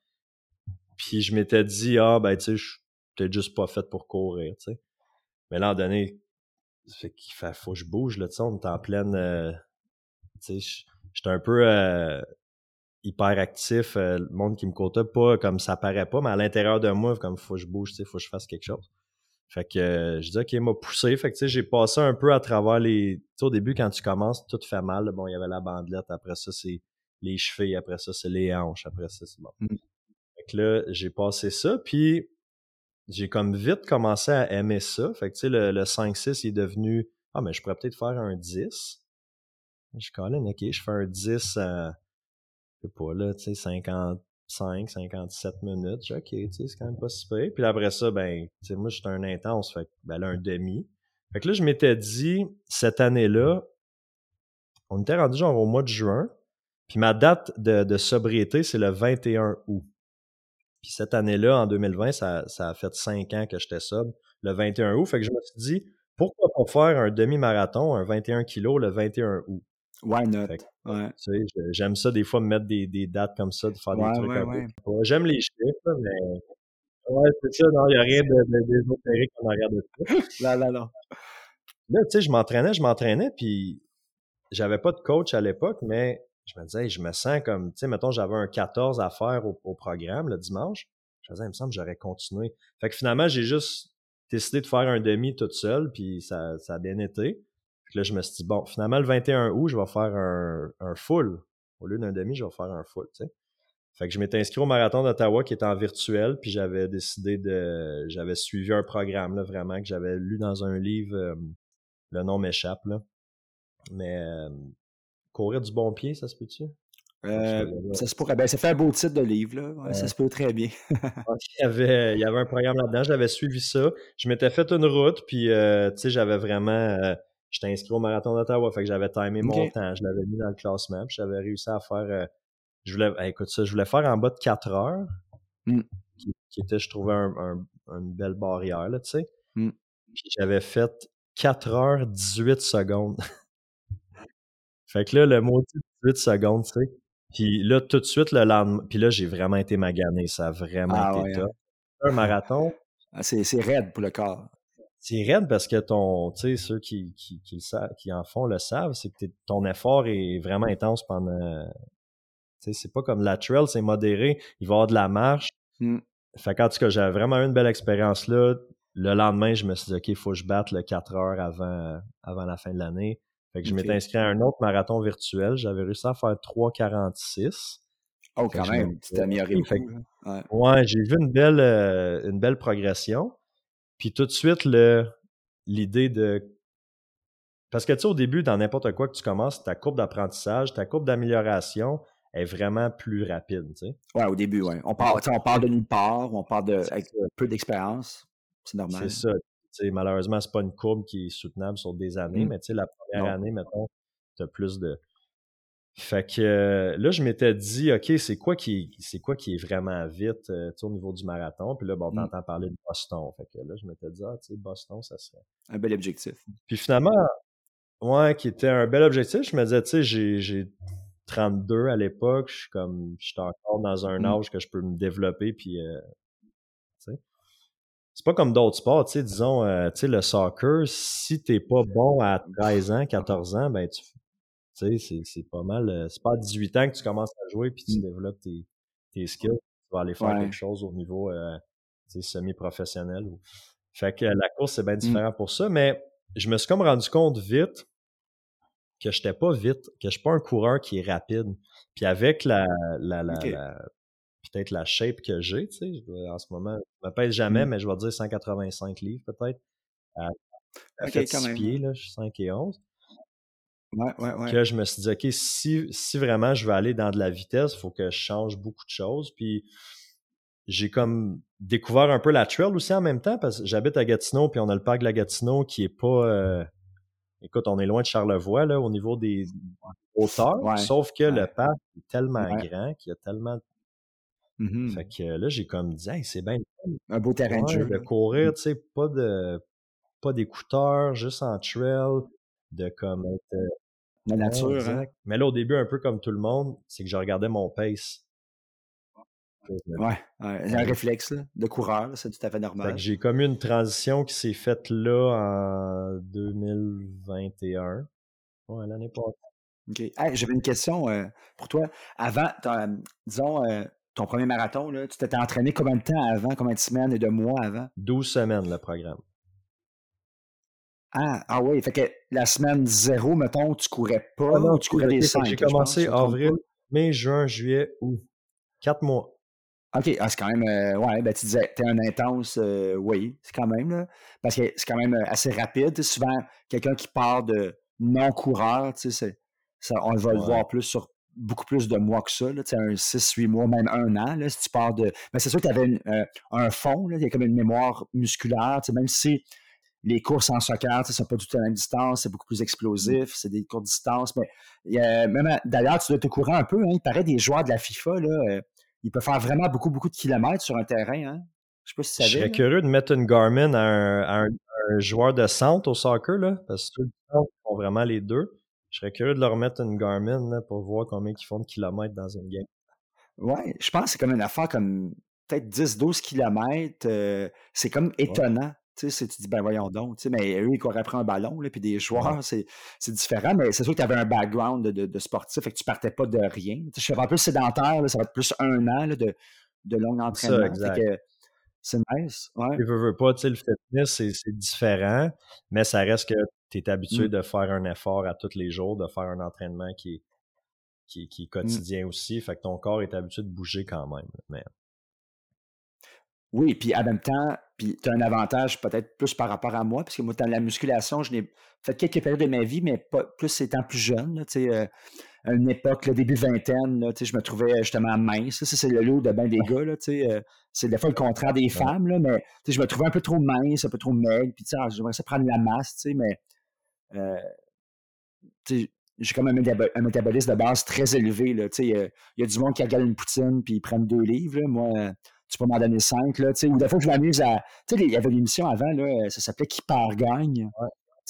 Puis je m'étais dit, ah, ben, tu sais, je peut juste pas fait pour courir, tu sais. Mais là, donné, fait faut que je bouge, là, tu sais, on est en pleine, euh, tu sais, j'étais un peu euh, hyper actif, euh, le monde qui me comptait pas comme ça paraît pas, mais à l'intérieur de moi, comme faut que je bouge, tu sais, faut que je fasse quelque chose. Fait que euh, je dis OK, il m'a poussé. Fait que tu sais, j'ai passé un peu à travers les. Tu sais, au début, quand tu commences, tout fait mal. Bon, il y avait la bandelette, après ça, c'est les chevilles, après ça, c'est les hanches, après ça, c'est bon. Mmh. Fait que là, j'ai passé ça, puis j'ai comme vite commencé à aimer ça. Fait que tu sais, le, le 5-6 est devenu Ah, mais je pourrais peut-être faire un 10. Je connais, OK, je fais un 10 à je sais pas là, tu sais, 50 5, 57 minutes. J'ai OK, c'est quand même pas si peu. Puis après ça, ben, tu sais, moi, j'étais un intense, fait ben là, un demi. Fait que là, je m'étais dit, cette année-là, on était rendu genre au mois de juin, puis ma date de, sobriété, c'est le 21 août. Puis cette année-là, en 2020, ça, ça a fait 5 ans que j'étais sobre, le 21 août. Fait que je me suis dit, pourquoi pas faire un demi-marathon, un 21 kilos, le 21 août? Why not? ouais. J'aime ça des fois me mettre des, des, dates comme ça, de faire des trucs un peu. J'aime les chiffres, mais. Ouais, c'est ça, non, il n'y a rien d'ésotérique de, en arrière de ça. là, là, là. Là, tu sais, je m'entraînais, je m'entraînais, puis j'avais pas de coach à l'époque, mais je me disais, je me sens comme, tu sais, mettons, j'avais un 14 à faire au, au, programme le dimanche. Je me disais, il me semble que j'aurais continué. Fait que finalement, j'ai juste décidé de faire un demi toute seule, puis ça, ça a bien été là, je me suis dit, bon, finalement, le 21 août, je vais faire un, un full. Au lieu d'un demi, je vais faire un full, tu sais. Fait que je m'étais inscrit au marathon d'Ottawa qui était en virtuel, puis j'avais décidé de. J'avais suivi un programme, là, vraiment, que j'avais lu dans un livre. Euh, le nom m'échappe, là. Mais. Euh, courir du bon pied, ça se peut-tu? Euh, ça se pourrait. Ben, ça fait un beau titre de livre, là. Ça se peut très bien. il, y avait, il y avait un programme là-dedans, j'avais suivi ça. Je m'étais fait une route, puis tu sais, j'avais vraiment. Euh, j'étais inscrit au marathon d'Ottawa, fait que j'avais timé mon temps, je l'avais mis dans le classement, puis j'avais réussi à faire. je voulais, écoute ça, je voulais faire en bas de 4 heures, mmh. qui, était, je trouvais, un, une belle barrière, là, tu sais. Mmh. Puis j'avais fait 4 heures 18 secondes. [laughs] fait que là, le mot 18 secondes, tu sais. Puis là, tout de suite, le lendemain, puis là, j'ai vraiment été magané. Ça a vraiment ah été top. Hein. Un marathon. Ah, c'est, raide pour le corps. C'est raide parce que ton, tu sais, ceux qui, qui, qui, qui en font le savent, c'est que ton effort est vraiment intense pendant. Tu sais, c'est pas comme la trail, c'est modéré. Il va y avoir de la marche. Mmh. Fait qu'en tout cas, j'avais vraiment eu une belle expérience là. Le lendemain, je me suis dit, OK, il faut que je batte le 4 heures avant, avant la fin de l'année. Fait que je m'étais inscrit à un autre marathon virtuel. J'avais réussi à faire 3,46. Oh, quand même, tu t'es amélioré. Ouais, ouais j'ai vu une belle, euh, une belle progression. Puis tout de suite, l'idée de. Parce que tu sais, au début, dans n'importe quoi que tu commences, ta courbe d'apprentissage, ta courbe d'amélioration est vraiment plus rapide. Tu sais. Ouais, au début, ouais. On parle, on parle de nulle part, on parle de, avec peu d'expérience. C'est normal. C'est ça malheureusement, c'est pas une courbe qui est soutenable sur des années, mmh. mais la première année, mettons, tu as plus de. Fait que euh, là, je m'étais dit, OK, c'est quoi qui c'est quoi qui est vraiment vite euh, au niveau du marathon? Puis là, bon, mmh. t'entends parler de Boston. Fait que là, je m'étais dit, ah, tu sais, Boston, ça serait. Un bel objectif. Puis finalement, ouais, qui était un bel objectif, je me disais, tu sais, j'ai 32 à l'époque, je suis comme, je suis encore dans un mmh. âge que je peux me développer, puis euh, c'est pas comme d'autres sports, tu sais, disons, euh, tu sais, le soccer, si t'es pas bon à 13 ans, 14 ans, ben tu sais, c'est pas mal. Euh, c'est pas à 18 ans que tu commences à jouer puis tu mmh. développes tes, tes skills. Tu vas aller faire quelque chose au niveau euh, semi-professionnel. Fait que la course, c'est bien mmh. différent pour ça, mais je me suis comme rendu compte vite que j'étais pas vite, que je suis pas un coureur qui est rapide. Puis avec la, la, la peut-être la shape que j'ai, tu sais. En ce moment, je me pèse jamais, mmh. mais je vais dire 185 livres peut-être. À, à fait 6 pieds, là, je suis 5 et 11. Ouais, ouais, ouais. Que je me suis dit, OK, si, si vraiment je veux aller dans de la vitesse, il faut que je change beaucoup de choses. Puis j'ai comme découvert un peu la trail aussi en même temps, parce que j'habite à Gatineau, puis on a le parc de la Gatineau qui est pas. Euh, écoute, on est loin de Charlevoix, là, au niveau des hauteurs. sauf que le parc est tellement grand qu'il y a tellement Mmh fait que là, j'ai comme dit, c'est bien un beau terrain de jeu. De courir, mmh. tu sais, pas de pas d'écouteurs, juste en trail, de comme être. Euh, La nature, hein? Mais là, au début, un peu comme tout le monde, c'est que je regardais mon pace. Ouais, un réflexe de coureur, c'est tout à fait normal. j'ai comme eu une transition qui s'est faite là en 2021. Ouais, l'année passée. OK. J'avais une question euh, pour toi. Avant, disons, euh, ton premier marathon, là, tu t'étais entraîné combien de temps avant, combien de semaines et de mois avant? 12 semaines, le programme. Ah, ah oui, fait que la semaine zéro, mettons, tu courais pas, ah non, tu courais des 5. J'ai commencé avril, mai, juin, juillet, août. Quatre mois. OK, ah, c'est quand même, euh, ouais, ben tu disais, t'es un intense, euh, oui, c'est quand même, là, parce que c'est quand même euh, assez rapide. Souvent, quelqu'un qui part de non-coureur, tu sais, ça, on va le voir plus sur beaucoup plus de mois que ça, là, un 6-8 mois, même un an, là, si tu pars de. Mais c'est sûr que tu avais euh, un fond, il y a comme une mémoire musculaire, même si les courses en soccer, ne sont pas tout à la même distance, c'est beaucoup plus explosif, c'est des courtes distances. Mais y a, même d'ailleurs, tu dois te courir un peu, hein, il paraît des joueurs de la FIFA, là, euh, ils peuvent faire vraiment beaucoup, beaucoup de kilomètres sur un terrain. Hein. Je sais pas si ça Je serais curieux de mettre une Garmin à un, joueur de centre au soccer, là, parce que ils font vraiment les deux. Je serais curieux de leur mettre une Garmin pour voir combien ils font de kilomètres dans une game. Ouais, je pense que c'est comme une affaire comme peut-être 10-12 kilomètres. Euh, c'est comme étonnant. Tu sais, tu dis, ben voyons donc, tu sais, mais eux, ils couraient après un ballon, là, puis des joueurs, c'est, différent, mais c'est sûr que tu avais un background de, sportif, et que tu partais pas de rien. Tu sais, je suis un peu sédentaire, ça va être plus un an de, de long entraînement. C'est nice. Ouais. Tu veux, veux pas, tu sais, le fitness, c'est différent, mais ça reste que tu es habitué mmh. de faire un effort à tous les jours, de faire un entraînement qui est, qui, qui mmh. quotidien aussi. Fait que ton corps est habitué de bouger quand même. Mais... Oui, puis en même temps, puis tu as un avantage peut-être plus par rapport à moi, parce que moi, dans la musculation, je n'ai fait quelques périodes de ma vie, mais pas plus étant plus jeune. tu sais, euh, à une époque, le début vingtaine, là, je me trouvais justement mince. Ça, c'est le lot de ben des gars. Là, euh, c'est des fois le contraire des femmes, là, mais je me trouvais un peu trop mince, un peu trop maigre. Puis ah, j'aimerais ça prendre la masse, mais euh, j'ai comme un, un, métabolisme de base très élevé. Il y, a du monde qui regarde une poutine puis ils prennent deux livres. Moi, tu peux m'en donner cinq. Là, ou des fois, je m'amuse à. Tu sais, il y avait une émission avant, là, ça s'appelait Qui part gagne.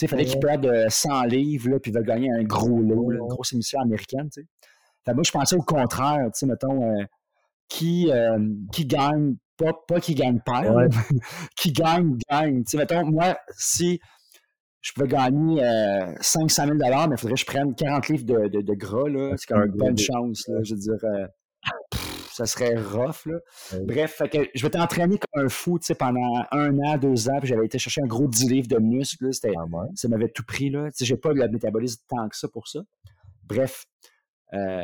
Il fallait qu'il perde 100 livres, là, puis il va gagner un gros lot, une grosse émission américaine. moi, je pensais au contraire, mettons, euh, qui, euh, qui gagne, pas, pas qui gagne pas, [laughs] qui gagne, gagne. mettons, moi, si je pouvais gagner 500 000 mais il faudrait que je prenne 40 livres de, de, de gras, c'est quand même une bonne chance. Là, je veux dire, euh, [laughs] ça serait rough. Là. Bref, que je vais t'entraîner comme un fou pendant un an, deux ans, puis j'avais été chercher un gros 10 livres de muscles. Ah ça m'avait tout pris. Là. J'ai pas le métabolisme tant que ça pour ça. Bref, euh,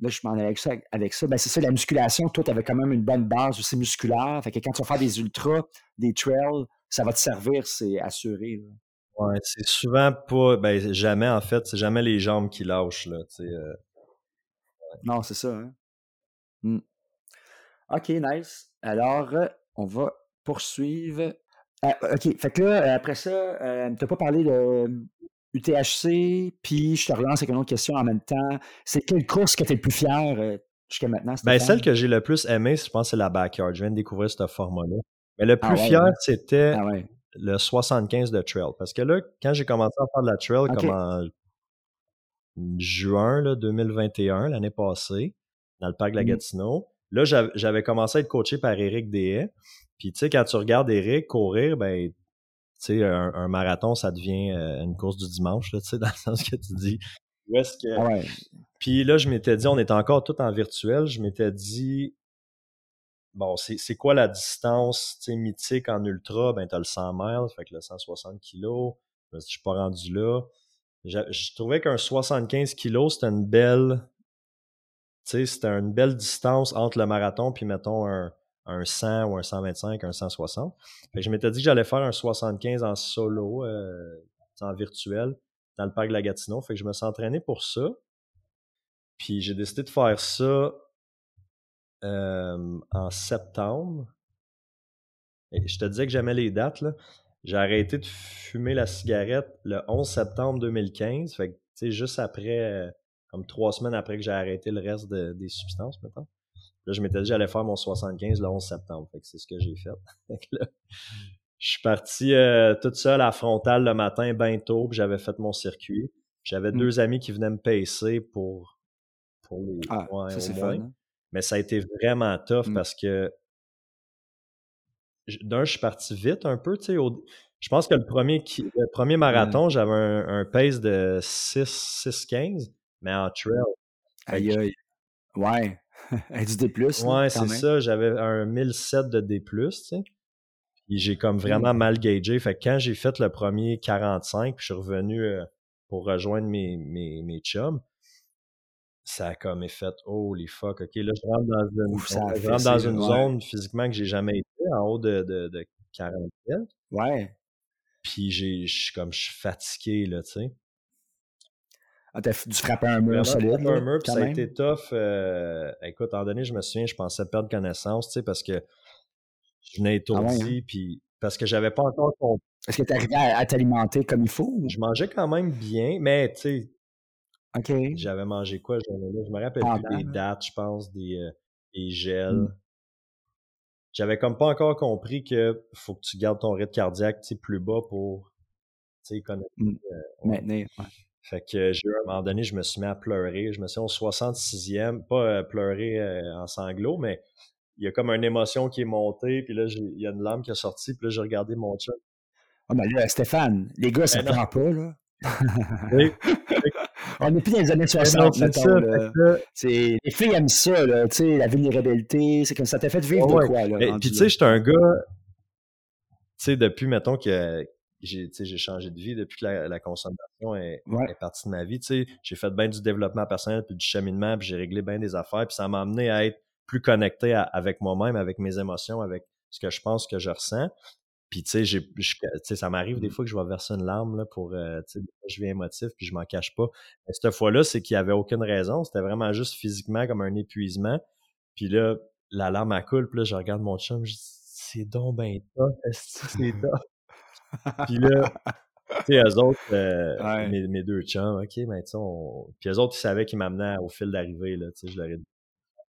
là, je m'en allais avec ça. Avec ça. Ben, c'est ça, la musculation, toi, tu avais quand même une bonne base aussi musculaire. Fait que quand tu vas faire des ultras, des trails, ça va te servir, c'est assuré. Ouais, c'est souvent pas. Ben, jamais, en fait, c'est jamais les jambes qui lâchent. Là, euh. Non, c'est ça. Hein? Mmh. OK, nice. Alors, euh, on va poursuivre. Ah, OK, fait que là, euh, après ça, euh, tu n'as pas parlé de UTHC, puis je te relance avec une autre question en même temps. C'est quelle course que tu es le plus fier jusqu'à maintenant? Ben, celle que j'ai le plus aimée, je pense, c'est la backyard. Je viens de découvrir ce format-là. Mais le ah plus fier, c'était ah le 75 de trail. Parce que là, quand j'ai commencé à faire de la trail, comme en juin là, 2021, l'année passée, dans le parc de la mmh. Gatineau. Là, j'avais commencé à être coaché par Eric Dehaye. Puis, tu sais, quand tu regardes Eric courir, ben, tu sais, un, marathon, ça devient euh, une course du dimanche, tu sais, [laughs] dans le sens que tu dis, où est-ce que... Puis là, je m'étais dit, on est encore tout en virtuel, je m'étais dit, bon, c'est quoi la distance, tu sais, mythique en ultra? Ben, t'as le 100 miles, fait que le 160 kilos, je suis pas rendu là. Je, je trouvais qu'un 75 kilos, c'était une belle c'était une belle distance entre le marathon puis, mettons, un, un 100 ou un 125, un 160. Fait que je m'étais dit que j'allais faire un 75 en solo, euh, en virtuel, dans le parc de la Gatineau. Fait que je me suis entraîné pour ça. Puis j'ai décidé de faire ça euh, en septembre. Je te disais que j'aimais les dates. Là. J'ai arrêté de fumer la cigarette le 11 septembre 2015. Fait que, tu sais, juste après euh, comme trois semaines après que j'ai arrêté le reste des substances, maintenant. Là, je m'étais dit j'allais faire mon 75 le 11 septembre. Fait que c'est ce que j'ai fait. [laughs] je suis parti euh, toute seule à Frontal le matin, bien tôt, puis j'avais fait mon circuit. J'avais mmh. deux amis qui venaient me pacer pour, pour les ah, ça, c'est fun, hein? Mais ça a été vraiment tough mmh. parce que d'un, je suis parti vite un peu, tu sais. Je pense que le premier, le premier marathon, j'avais un, un, pace de 6, 15 mais en trail. Aïe, aïe. Ouais. [laughs] du D+. Ouais, c'est ça. J'avais un 1007 de D+, tu sais. Puis j'ai comme vraiment mmh. mal gagé. Fait que quand j'ai fait le premier 45, puis je suis revenu euh, pour rejoindre mes, mes, mes chums, ça a comme fait holy fuck, ok, là je rentre dans une, je rentre dans une zone physiquement que j'ai jamais été, en haut de, de, de 40 Ouais. Puis j'ai, je suis comme, je suis fatigué, là, tu sais. Ah, t'as dû frapper un mur solide. un mur, puis ça a été tough. Euh, écoute, en donné, je me souviens, je pensais perdre connaissance, tu sais, parce que je venais étourdi, ah hein? puis parce que j'avais pas encore compris. Est-ce que tu arrivé à, t'alimenter comme il faut? Je mangeais quand même bien, mais tu sais. OK. J'avais mangé quoi Je me rappelle plus des dates, je pense, des, euh, des gels. Hmm. J'avais comme pas encore compris que faut que tu gardes ton rythme cardiaque plus bas pour tu sais, connaître. Hmm. Euh, Maintenir. Fait que j'ai à un moment donné, je me suis mis à pleurer. Je me suis au 66e, pas euh, pleurer euh, en sanglots, mais il y a comme une émotion qui est montée, puis là, il y a une larme qui est sortie, puis là, j'ai regardé mon chat. Ah, ben là, Stéphane, les gars, ça ne ben prend pas, là. oui. [laughs] On n'est plus dans les années 60, ben c'est Les filles aiment ça, là, tu sais, la vulnérabilité, c'est comme ça t'a fait vivre de quoi, là. Puis tu sais, j'étais un gars, tu sais, depuis, mettons, que, j'ai changé de vie depuis que la, consommation est, partie de ma vie. J'ai fait bien du développement personnel, puis du cheminement, puis j'ai réglé bien des affaires, puis ça m'a amené à être plus connecté avec moi-même, avec mes émotions, avec ce que je pense que je ressens. Puis, tu sais, ça m'arrive des mmh. fois que je vais verser une larme là, pour, euh, tu sais, je viens émotif, puis je m'en cache pas. Mais cette fois-là, c'est qu'il y avait aucune raison. C'était vraiment juste physiquement comme un épuisement. Puis là, la larme à coule, puis là, je regarde mon chum, je dis, c'est donc ben top, c'est [laughs] top. [laughs] puis là, tu sais, eux autres, euh, mes, deux chums, OK, mais tu sais, Puis eux autres, ils savaient qu'ils m'amenaient au fil d'arrivée, là, tu sais, je leur ai dit.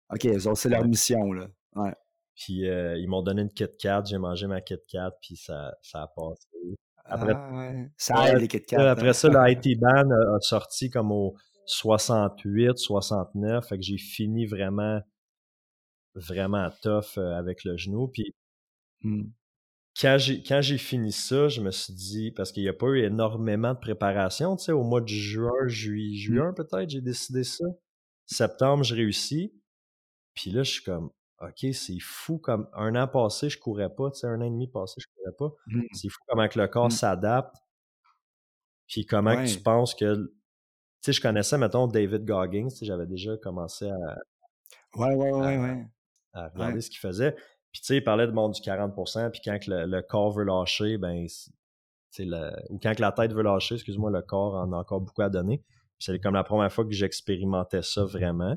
OK, eux autres, c'est leur mission, là. Ouais. Puis euh, ils m'ont donné une Kit Kat, j'ai mangé ma Kit Kat, puis ça, ça a passé. Après, ah, ouais. Ça aide, les Kit Kat. Après hein. ça, le IT Ban a, sorti comme au 68, 69, fait que j'ai fini vraiment, vraiment tough euh, avec le genou. Puis mmh quand j'ai fini ça, je me suis dit, parce qu'il n'y a pas eu énormément de préparation, tu sais, au mois de juin, juillet, mmh. juin peut-être, j'ai décidé ça. Septembre, je réussis. Puis là, je suis comme, OK, c'est fou comme un an passé, je courais pas, tu sais, un an et demi passé, je courais pas. Mmh. C'est fou comment que le corps mmh. s'adapte. Puis comment que tu penses que. Tu sais, je connaissais, mettons, David Goggins, tu sais, j'avais déjà commencé à. Ouais, ouais, ouais, ouais. À regarder ce qu'il faisait. Puis tu sais, il parlait de monde du 40%, puis quand le, corps veut lâcher, ben, le, ou quand la tête veut lâcher, excuse-moi, le corps en a encore beaucoup à donner. C'est comme la première fois que j'expérimentais ça vraiment.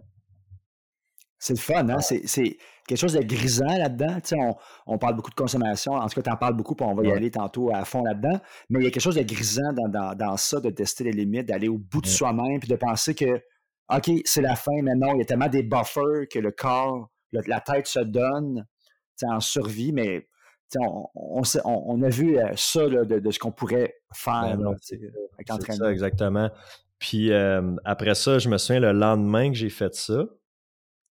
C'est le fun, hein? C'est quelque chose de grisant là-dedans. On, on parle beaucoup de consommation. En tout cas, tu en parles beaucoup, puis on va y aller tantôt à fond là-dedans. Mais il y a quelque chose de grisant dans, dans, ça, de tester les limites, d'aller au bout de soi-même, puis de penser que, OK, c'est la fin, mais non, il y a tellement des buffers que le corps, la tête se donne en survie, mais on, on, a vu euh, ça de, ce qu'on pourrait faire ben avec l'entraînement. ça, exactement. Puis après ça, je me souviens le lendemain que j'ai fait ça.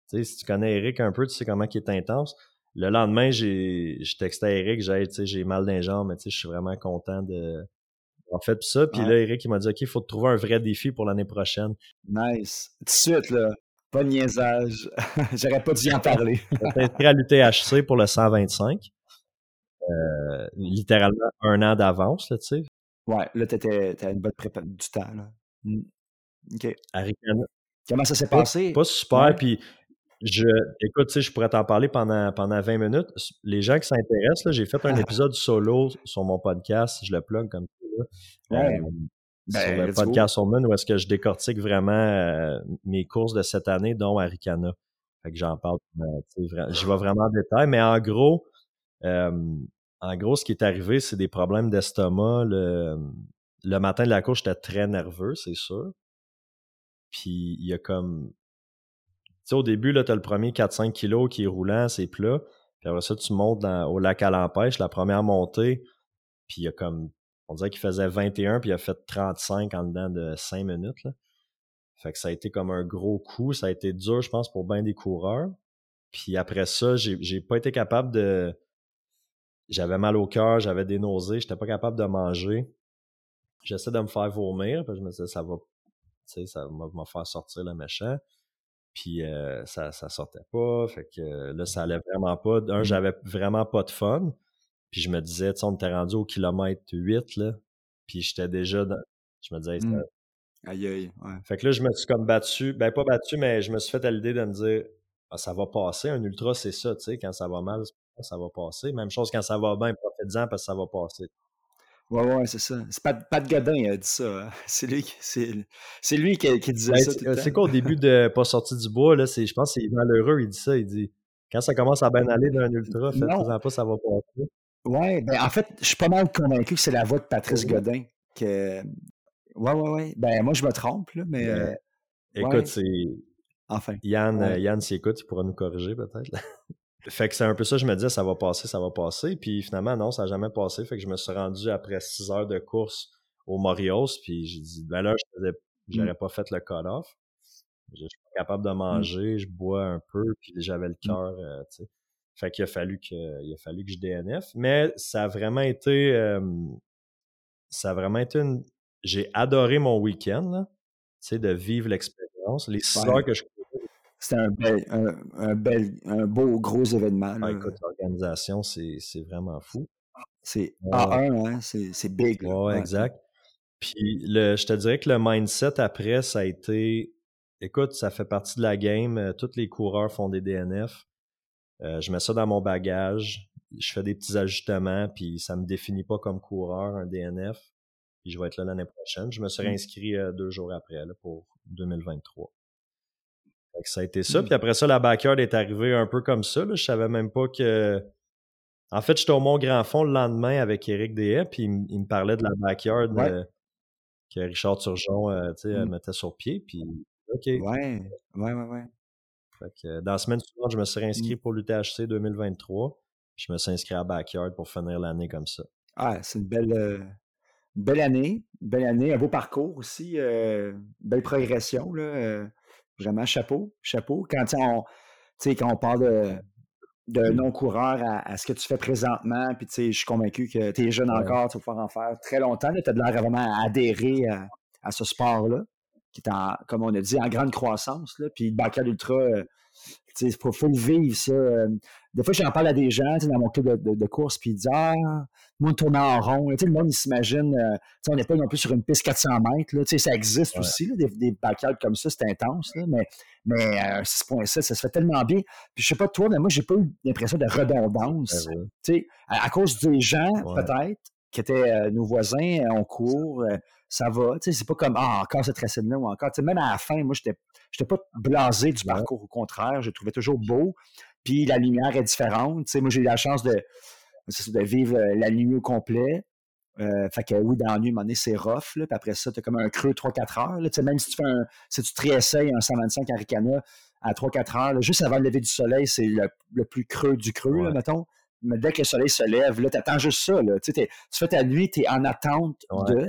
si tu connais Eric un peu, tu sais comment il est intense. Le lendemain, j'ai texté à Eric, j'ai mal d'un jambes, mais je suis vraiment content de en fait ça. Puis là, Eric, il m'a dit OK, il faut te trouver un vrai défi pour l'année prochaine. Nice. Tout de suite, là. Pas de niaisage. [laughs] J'aurais pas dû en parler. [laughs] J'étais à l'UTHC pour le 125. Euh, littéralement un an d'avance, tu sais. Ouais, là, t'étais, t'avais une bonne préparation du temps, là. Mmh. OK. Comment ça s'est passé? Pas super, puis je, écoute, tu sais, je pourrais t'en parler pendant, pendant 20 minutes. Les gens qui s'intéressent, j'ai fait un épisode solo sur mon podcast, je le plug comme ça. Là. Ouais. Euh, sur ben, le podcast Moon où est-ce que je décortique vraiment euh, mes courses de cette année, dont Aricana. Fait que j'en parle, euh, je vais vraiment en détail, mais en gros, euh, en gros, ce qui est arrivé, c'est des problèmes d'estomac. Le, le matin de la course, j'étais très nerveux, c'est sûr. Puis il y a comme. Tu sais, au début, là, t'as le premier 4-5 kilos qui est roulant, c'est plat. Puis après ça, tu montes au lac à l'empêche, la première montée. Puis il y a comme on dirait qu'il faisait 21 puis il a fait 35 en dedans de 5 minutes. Là. Fait que ça a été comme un gros coup. Ça a été dur, je pense, pour bien des coureurs. Puis après ça, j'ai pas été capable de. J'avais mal au cœur, j'avais des nausées, j'étais pas capable de manger. J'essaie de me faire vomir, puis je me disais, ça va, tu sais, ça va me faire sortir le méchant. Puis euh, ça, ça sortait pas. Fait que là, ça allait vraiment pas. Un, mmh. j'avais vraiment pas de fun. Puis je me disais, tu sais, on était rendu au kilomètre 8, là. Puis j'étais déjà dans... Je me disais, mmh. Aïe, aïe, ouais. Fait que là, je me suis comme battu, ben pas battu, mais je me suis fait à l'idée de me dire, ah, ça va passer. Un ultra, c'est ça, tu sais, quand ça va mal, ça va passer. Même chose quand ça va bien, profite-en parce que ça va passer. Ouais, ouais, c'est ça. C'est Pat, Pat Godin qui a dit ça. Hein. [laughs] C'est lui, qui, c'est, lui qui, qui disait ben, ça. C'est quoi au début de [laughs] Pas sorti du bois, là, je pense que c'est malheureux, il dit ça. Il dit quand ça commence à bien aller d'un ultra, faites-en pas, ça va passer. Oui, ben en fait, je suis pas mal convaincu que c'est la voix de Patrice Godin. Que... Ouais, ouais, ouais. Ben moi, je me trompe, là, mais. Euh, écoute, c'est. Enfin. Yann, euh, Yann s'y écoute, il pourra nous corriger peut-être. fait que c'est un peu ça, je me disais, ça va passer, ça va passer. Puis finalement, non, ça n'a jamais passé. Fait que je me suis rendu après six heures de course au Morios. Puis j'ai dit, ben là, je mmh. j'aurais pas fait le cut-off. Je suis pas capable de mmh. manger, je bois un peu, puis j'avais le mmh. cœur, euh, tu sais. Fait qu'il a fallu que, il a fallu que je DNF. Mais ça a vraiment été, ça a vraiment été une, j'ai adoré mon week-end, là. Tu sais, de vivre l'expérience. Les six heures que je c'était un bel, un, bel, un beau gros événement. Ah, écoute, l'organisation, c'est, vraiment fou. C'est A1, hein, c'est, big. Ouais, exact. Puis le, je te dirais que le mindset après, ça a été, écoute, ça fait partie de la game. Tous les coureurs font des DNF. Euh, je mets ça dans mon bagage. je fais des petits ajustements, puis ça me définit pas comme coureur, un DNF. Puis je vais être là l'année prochaine. Je me suis inscrit euh, deux jours après là, pour 2023. Fait que ça a été ça. Mmh. Puis après ça, la backyard est arrivée un peu comme ça. Là. Je savais même pas que. En fait, j'étais au Mont Grand Fond le lendemain avec Eric Deshaies, puis il, me parlait de la backyard euh, que Richard Turgeon euh, mmh. mettait sur pied. Puis, OK. Ouais, ouais, ouais, ouais. Fait que, dans la semaine suivante, je me suis inscrit mmh. pour l'UTHC 2023. je me suis inscrit à Backyard pour finir l'année comme ça. Ah, c'est une belle, belle année, belle année, un beau parcours aussi, euh, belle progression, là, euh, vraiment chapeau, chapeau. Quand on, quand on parle de, non-coureur à, ce que tu fais présentement, puis je suis convaincu que tu es jeune encore, tu vas pouvoir en faire très longtemps. Tu as de l'air vraiment adhérer à, à ce sport-là, qui est, en, comme on a dit, en grande croissance. Là, puis le Ultra, euh, il faut, faut, le vivre, ça. Des fois, j'en parle à des gens dans mon club de, de, course, puis ils disent Ah, moi, on tourne en rond. le monde, il s'imagine, euh, on n'est pas non plus sur une piste 400 mètres. Là, ça existe aussi, là, des, des comme ça, c'est intense. Là, mais mais 6.7, euh, ça se fait tellement bien. Puis je sais pas toi, mais moi, j'ai pas eu l'impression de redondance. Ben à, à, cause des gens, peut-être, qui étaient euh, nos voisins, on court, ça va. C'est pas comme Ah, encore cette racine-là ou encore. même à la fin, moi, j'étais n'étais pas blasé du parcours. Au contraire, je le trouvais toujours beau. Puis la lumière est différente. sais, moi, j'ai eu la chance de, de vivre euh, la nuit au complet. Euh, fait que oui, dans la nuit, à un moment donné, c'est rough. Là, puis après ça, tu as comme un creux 3-4 heures. Là, même si tu fais un, si tu te réessayes un 125 Aricana à 3-4 heures, juste avant le lever du soleil, c'est le, plus creux du creux, là, mettons. Mais dès que le soleil se lève, là, tu attends juste ça. Là, tu fais ta nuit, tu es en attente de.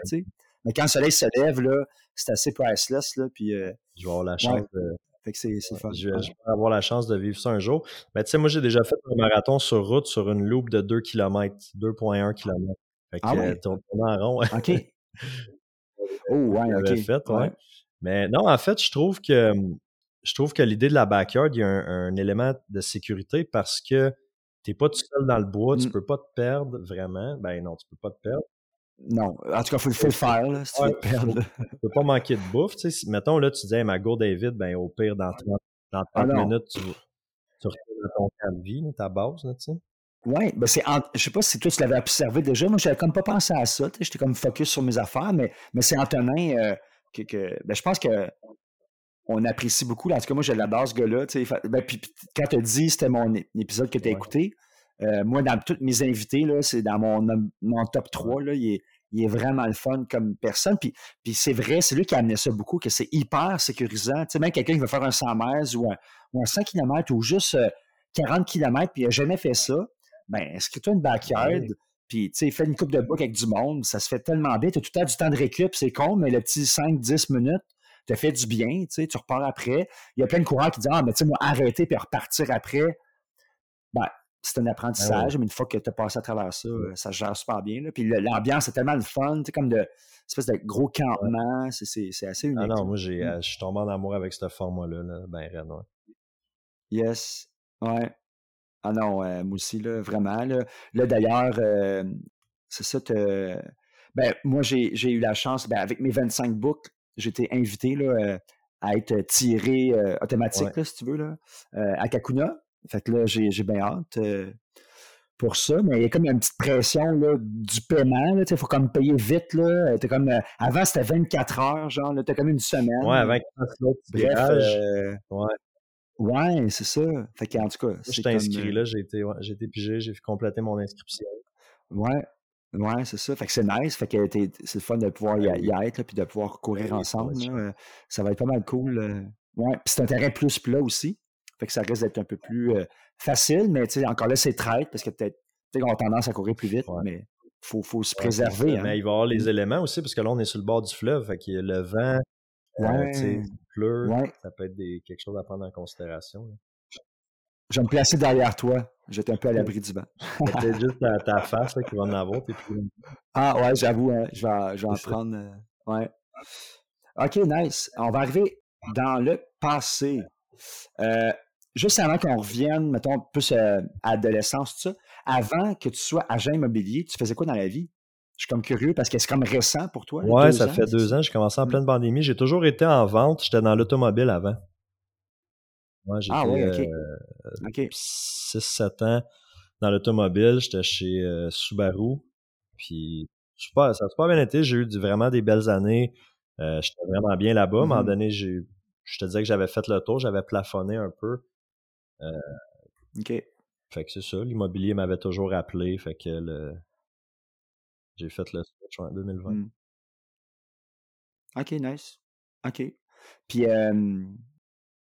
Mais quand le soleil se lève, là, c'est assez priceless. Là, puis, euh, je vais avoir la chance de fait que c'est fun. Je, vais avoir la chance de vivre ça un jour. Mais tu sais, moi, j'ai déjà fait un marathon sur route sur une loupe de 2 km, 2,1 km. Fait que ah ouais? Euh, en rond. OK. [laughs] oh, ouais, OK. Fait, ouais. Mais non, en fait, je trouve que je trouve que l'idée de la backyard, il y a un, élément de sécurité parce que tu n'es pas tout seul dans le bois, tu mmh. peux pas te perdre vraiment. Ben non, tu peux pas te perdre. Non, en tout cas, il faut, le faire, là, si tu veux perdre. Tu peux pas manquer de bouffe. Tu sais, mettons, là, tu disais, ma est vide, ben, au pire, dans 30, dans 30 ah minutes, tu, tu retournes à ton camp de vie, ta base, là, tu sais. Oui, ben c'est je sais pas si toi tu l'avais observé déjà. Moi, j'avais comme pas pensé à ça. J'étais comme focus sur mes affaires, mais, mais c'est Antonin euh, que, que ben, je pense que on apprécie beaucoup. En tout cas, moi, j'ai la base, ce gars-là. Ben, puis, quand tu as dit c'était mon épisode que tu as écouté, euh, moi, dans toutes mes invités, c'est dans mon, mon top 3. Là, il, est, il est vraiment le fun comme personne. Puis, puis c'est vrai, c'est lui qui a amené ça beaucoup, que c'est hyper sécurisant. Tu sais, même quelqu'un qui veut faire un 100 mètres ou un, ou un 100 km ou juste 40 euh, km puis il n'a jamais fait ça, ben, inscris-toi une backyard? Puis, tu sais, fais une coupe de bouc avec du monde. Ça se fait tellement bien. Tu as tout le temps du temps de récup, c'est con, mais le petit 5-10 minutes, te fait du bien. Tu sais, tu repars après. Il y a plein de coureurs qui disent Ah, mais tu sais, moi, arrêter puis repartir après. Ben, c'est un ben apprentissage, mais une fois que tu as passé à travers ça, euh, ça se gère super bien. Là. Puis l'ambiance est tellement le fun, comme de espèce de gros campement, c'est assez unique. Ah non, moi j'ai, mmh. euh, je suis tombé en amour avec ce format-là, là. ben Red, Yes, ouais. Ah non, euh, moi aussi, là, vraiment. Là, là d'ailleurs, c'est ça, ben, moi j'ai eu la chance, ben, avec mes 25 boucles, j'ai été invité là, à être tiré automatique, là, si tu veux, là, à Kakuna. Fait que là, j'ai bien hâte euh, pour ça, mais il y a comme une petite pression là, du paiement. Il faut comme payer vite. Là. comme, euh, avant, c'était 24 heures, genre, t'as comme une semaine. Ouais, avant Bref, euh, ouais. Ouais, c'est ça. Fait que, en tout cas. Je t'ai inscrit là, j'ai été, ouais, été pigé, j'ai complété mon inscription. Ouais. Ouais, c'est ça. Fait que c'est nice. Fait que c'est le fun de pouvoir y, être, puis de pouvoir courir ensemble. Ça va être pas mal cool. Ouais. Puis c'est un terrain plus plat aussi. Fait que ça risque d'être un peu plus euh, facile, mais encore là, c'est traite parce que peut-être qu'on a tendance à courir plus vite, mais il faut, faut, se préserver. Hein. Mais il va y avoir les éléments aussi, parce que là, on est sur le bord du fleuve, fait qu'il y a le vent, euh, ouais. il pleut, ça peut être des, quelque chose à prendre en considération. Je vais me placer derrière toi. J'étais un peu à l'abri du vent. [laughs] C'est juste ta, face qui va en avoir. Ah ouais, j'avoue, hein, je vais, je vais en prendre. Euh, ouais. OK, nice. On va arriver dans le passé. Euh, juste avant qu'on revienne, mettons, plus euh, à l'adolescence, tout ça, avant que tu sois agent immobilier, tu faisais quoi dans la vie? Je suis comme curieux parce que c'est comme récent pour toi. Oui, ça fait deux ans. J'ai commencé en pleine pandémie. J'ai toujours été en vente. J'étais dans l'automobile avant. Ah oui, OK. Euh, 6-7 ans dans l'automobile, j'étais chez euh, Subaru. Puis, je sais pas, ça s'est pas bien été. J'ai eu vraiment des belles années. Euh, j'étais vraiment bien là-bas. À un moment Mhm. donné, j'ai, je te disais que j'avais fait le tour, j'avais plafonné un peu. OK. Fait que c'est ça, l'immobilier m'avait toujours appelé. Fait que le... j'ai fait le switch en 2020. Mm. OK, nice. OK. Puis, euh,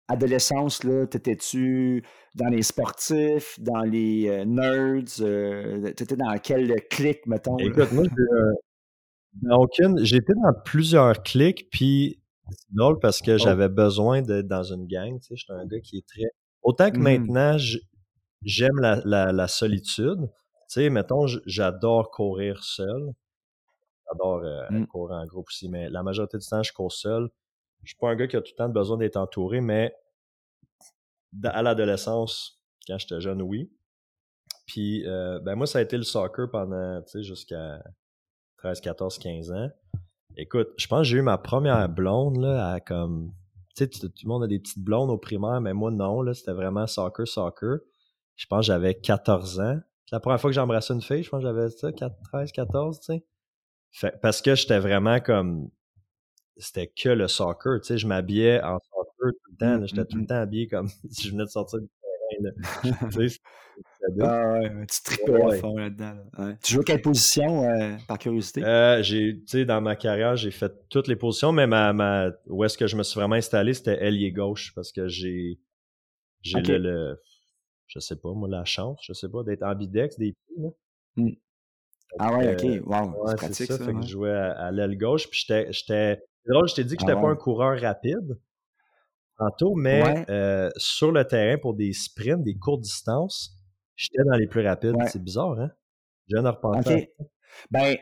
adolescence, là, t'étais-tu dans les sportifs, dans les euh, nerds? euh, t'étais dans quel clic, mettons? Écoute, moi, euh, dans aucune, j'étais dans plusieurs clics, puis c'est drôle parce que Oh. j'avais besoin d'être dans une gang. Tu sais, j'étais un gars qui est très. Autant que Mhm. maintenant, j'aime la, la, la solitude. Tu sais, mettons, j'adore courir seul. J'adore euh, Mm. courir en groupe aussi, mais la majorité du temps, je cours seul. Je suis pas un gars qui a tout le temps besoin d'être entouré, mais à l'adolescence, quand j'étais jeune, oui. Puis, euh, ben moi, ça a été le soccer pendant, tu sais, jusqu'à 13, 14, 15 ans. Écoute, je pense que j'ai eu ma première blonde, là, à comme... Tu sais, tout le monde a des petites blondes au primaire, mais moi, non, là, c'était vraiment soccer, soccer. Je pense que j'avais 14 ans. La première fois que j'ai embrassé une fille, je pense que j'avais ça, 4, 13, 14, tu sais. Parce que j'étais vraiment comme... C'était que le soccer, tu sais, je m'habillais en soccer tout le temps, Mm, là, j'étais mm, tout le mm. temps habillé comme [laughs] si je venais de sortir du terrain, tu [laughs] sais, Ah ouais, tu tripais Ouais, à fond là-dedans. là. Ouais. Tu joues à quelle position, euh, par curiosité? Euh, j'ai, dans ma carrière, j'ai fait toutes les positions, mais ma, ma, où est-ce que je me suis vraiment installé, c'était ailier gauche, parce que j'ai, j'ai le, le- je sais pas, moi, la chance, je sais pas, d'être ambidex des pieds, là. Mm. Ah ouais, ok. Wow, Ouais, c'est pratique ça, ça. fait que je jouais à, à l'aile gauche, puis j'étais, j'étais, c'est drôle, je t'ai dit que Ah j'étais pas ouais. un coureur rapide tantôt, mais Ouais. euh, sur le terrain pour des sprints, des courtes distances, j'étais dans les plus rapides. Ouais. C'est bizarre, hein? Je viens de repenser. Ben,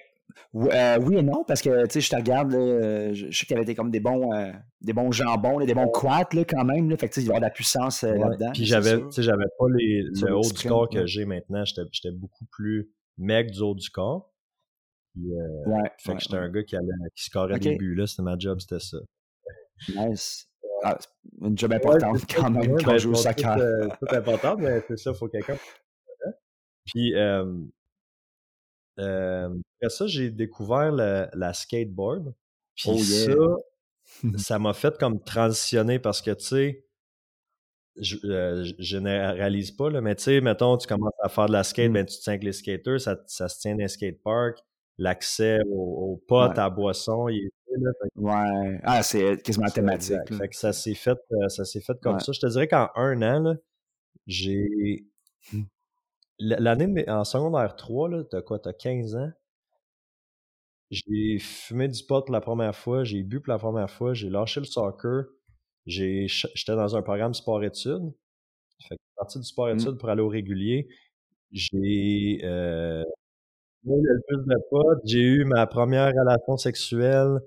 euh, oui et non, parce que, tu sais, je te regarde, là, euh, je, je sais qu'il y avait des, comme des bons, euh, des bons jambons, là, des bons quads, là, quand même, là. Fait que, il y avoir de la puissance Ouais. là-dedans. Puis j'avais, sûr. tu sais, j'avais pas les, le haut du corps que j'ai maintenant. J'étais, j'étais beaucoup plus mec du haut du corps. Puis, euh, Ouais, fait ouais, que j'étais ouais. un gars qui allait, qui scorait Ok. des buts, là. C'était ma job, c'était ça. Nice. Ah, c'est une job importante c'est quand même quand ben, joue au soccer. toutes, euh, toutes importantes, mais c'est ça, faut quelqu'un. Puis, euh, euh, après ça, j'ai découvert le- la skateboard. Puis Oh yeah. ça, ça [laughs] m'a fait comme transitionner parce que, tu sais, je, euh, je généralise pas, là, mais tu sais, mettons, tu commences à faire de la skate, Mm. ben tu te tiens avec les skaters, ça, ça se tient dans les skateparks, l'accès aux, aux potes, Ouais. à la boisson, il là, fait Ouais. Ah, c'est quasiment ça, thématique. Fait que ça s'est fait, euh, ça s'est fait comme Ouais. ça. Je te dirais qu'en un an, là, j'ai L'année en secondaire 3, là, t'as quoi, t'as 15 ans? J'ai fumé du pot pour la première fois, j'ai bu pour la première fois, j'ai lâché le soccer, j'étais dans un programme sport-études. Fait que je suis parti du Mm. sport-études pour aller au régulier. J'ai euh, fumé le plus de pot, j'ai eu ma première relation sexuelle.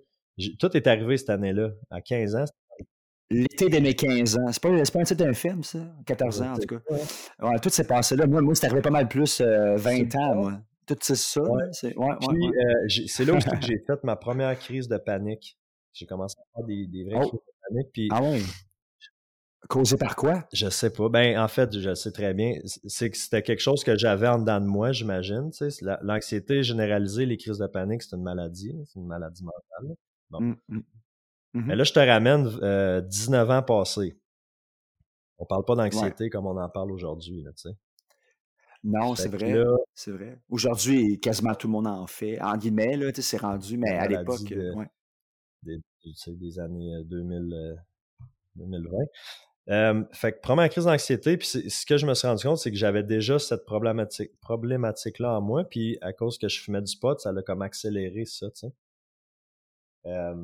Tout est arrivé cette année-là, à 15 ans. L'été de mes 15 ans. C'est pas, pas un titre d'un film, ça? 14 ans, en tout cas. Ouais, tout s'est passé là. Moi, moi c'est arrivé pas mal plus euh, 20 ans, moi. Tout c'est ça. Ouais. c'est- Ouais, euh, là aussi que [laughs] j'ai fait ma première crise de panique. J'ai commencé à faire des, des vraies Oh. crises de panique. Puis Ah ouais? Causé par quoi? je sais pas. Ben, en fait, je le sais très bien. C'est que c'était quelque chose que j'avais en dedans de moi, j'imagine. L'anxiété généralisée, les crises de panique, c'est une maladie. C'est une maladie mentale. Bon. Mm, mm. Mhm. Mais là, je te ramène euh, 19 ans passés. On parle pas d'anxiété comme on en parle aujourd'hui, tu sais. Non, c'est vrai. là, C'est vrai. Aujourd'hui, quasiment tout le monde en fait. En guillemets, là, tu sais, c'est rendu, mais à l'époque, de- euh, ouais. des, tu sais, des années euh, 2000, euh, 2020. Euh, fait que première crise d'anxiété, puis ce que je me suis rendu compte, c'est que j'avais déjà cette problématique, problématique-là en moi, puis à cause que je fumais du pot, ça l'a comme accéléré ça, tu sais. Euh,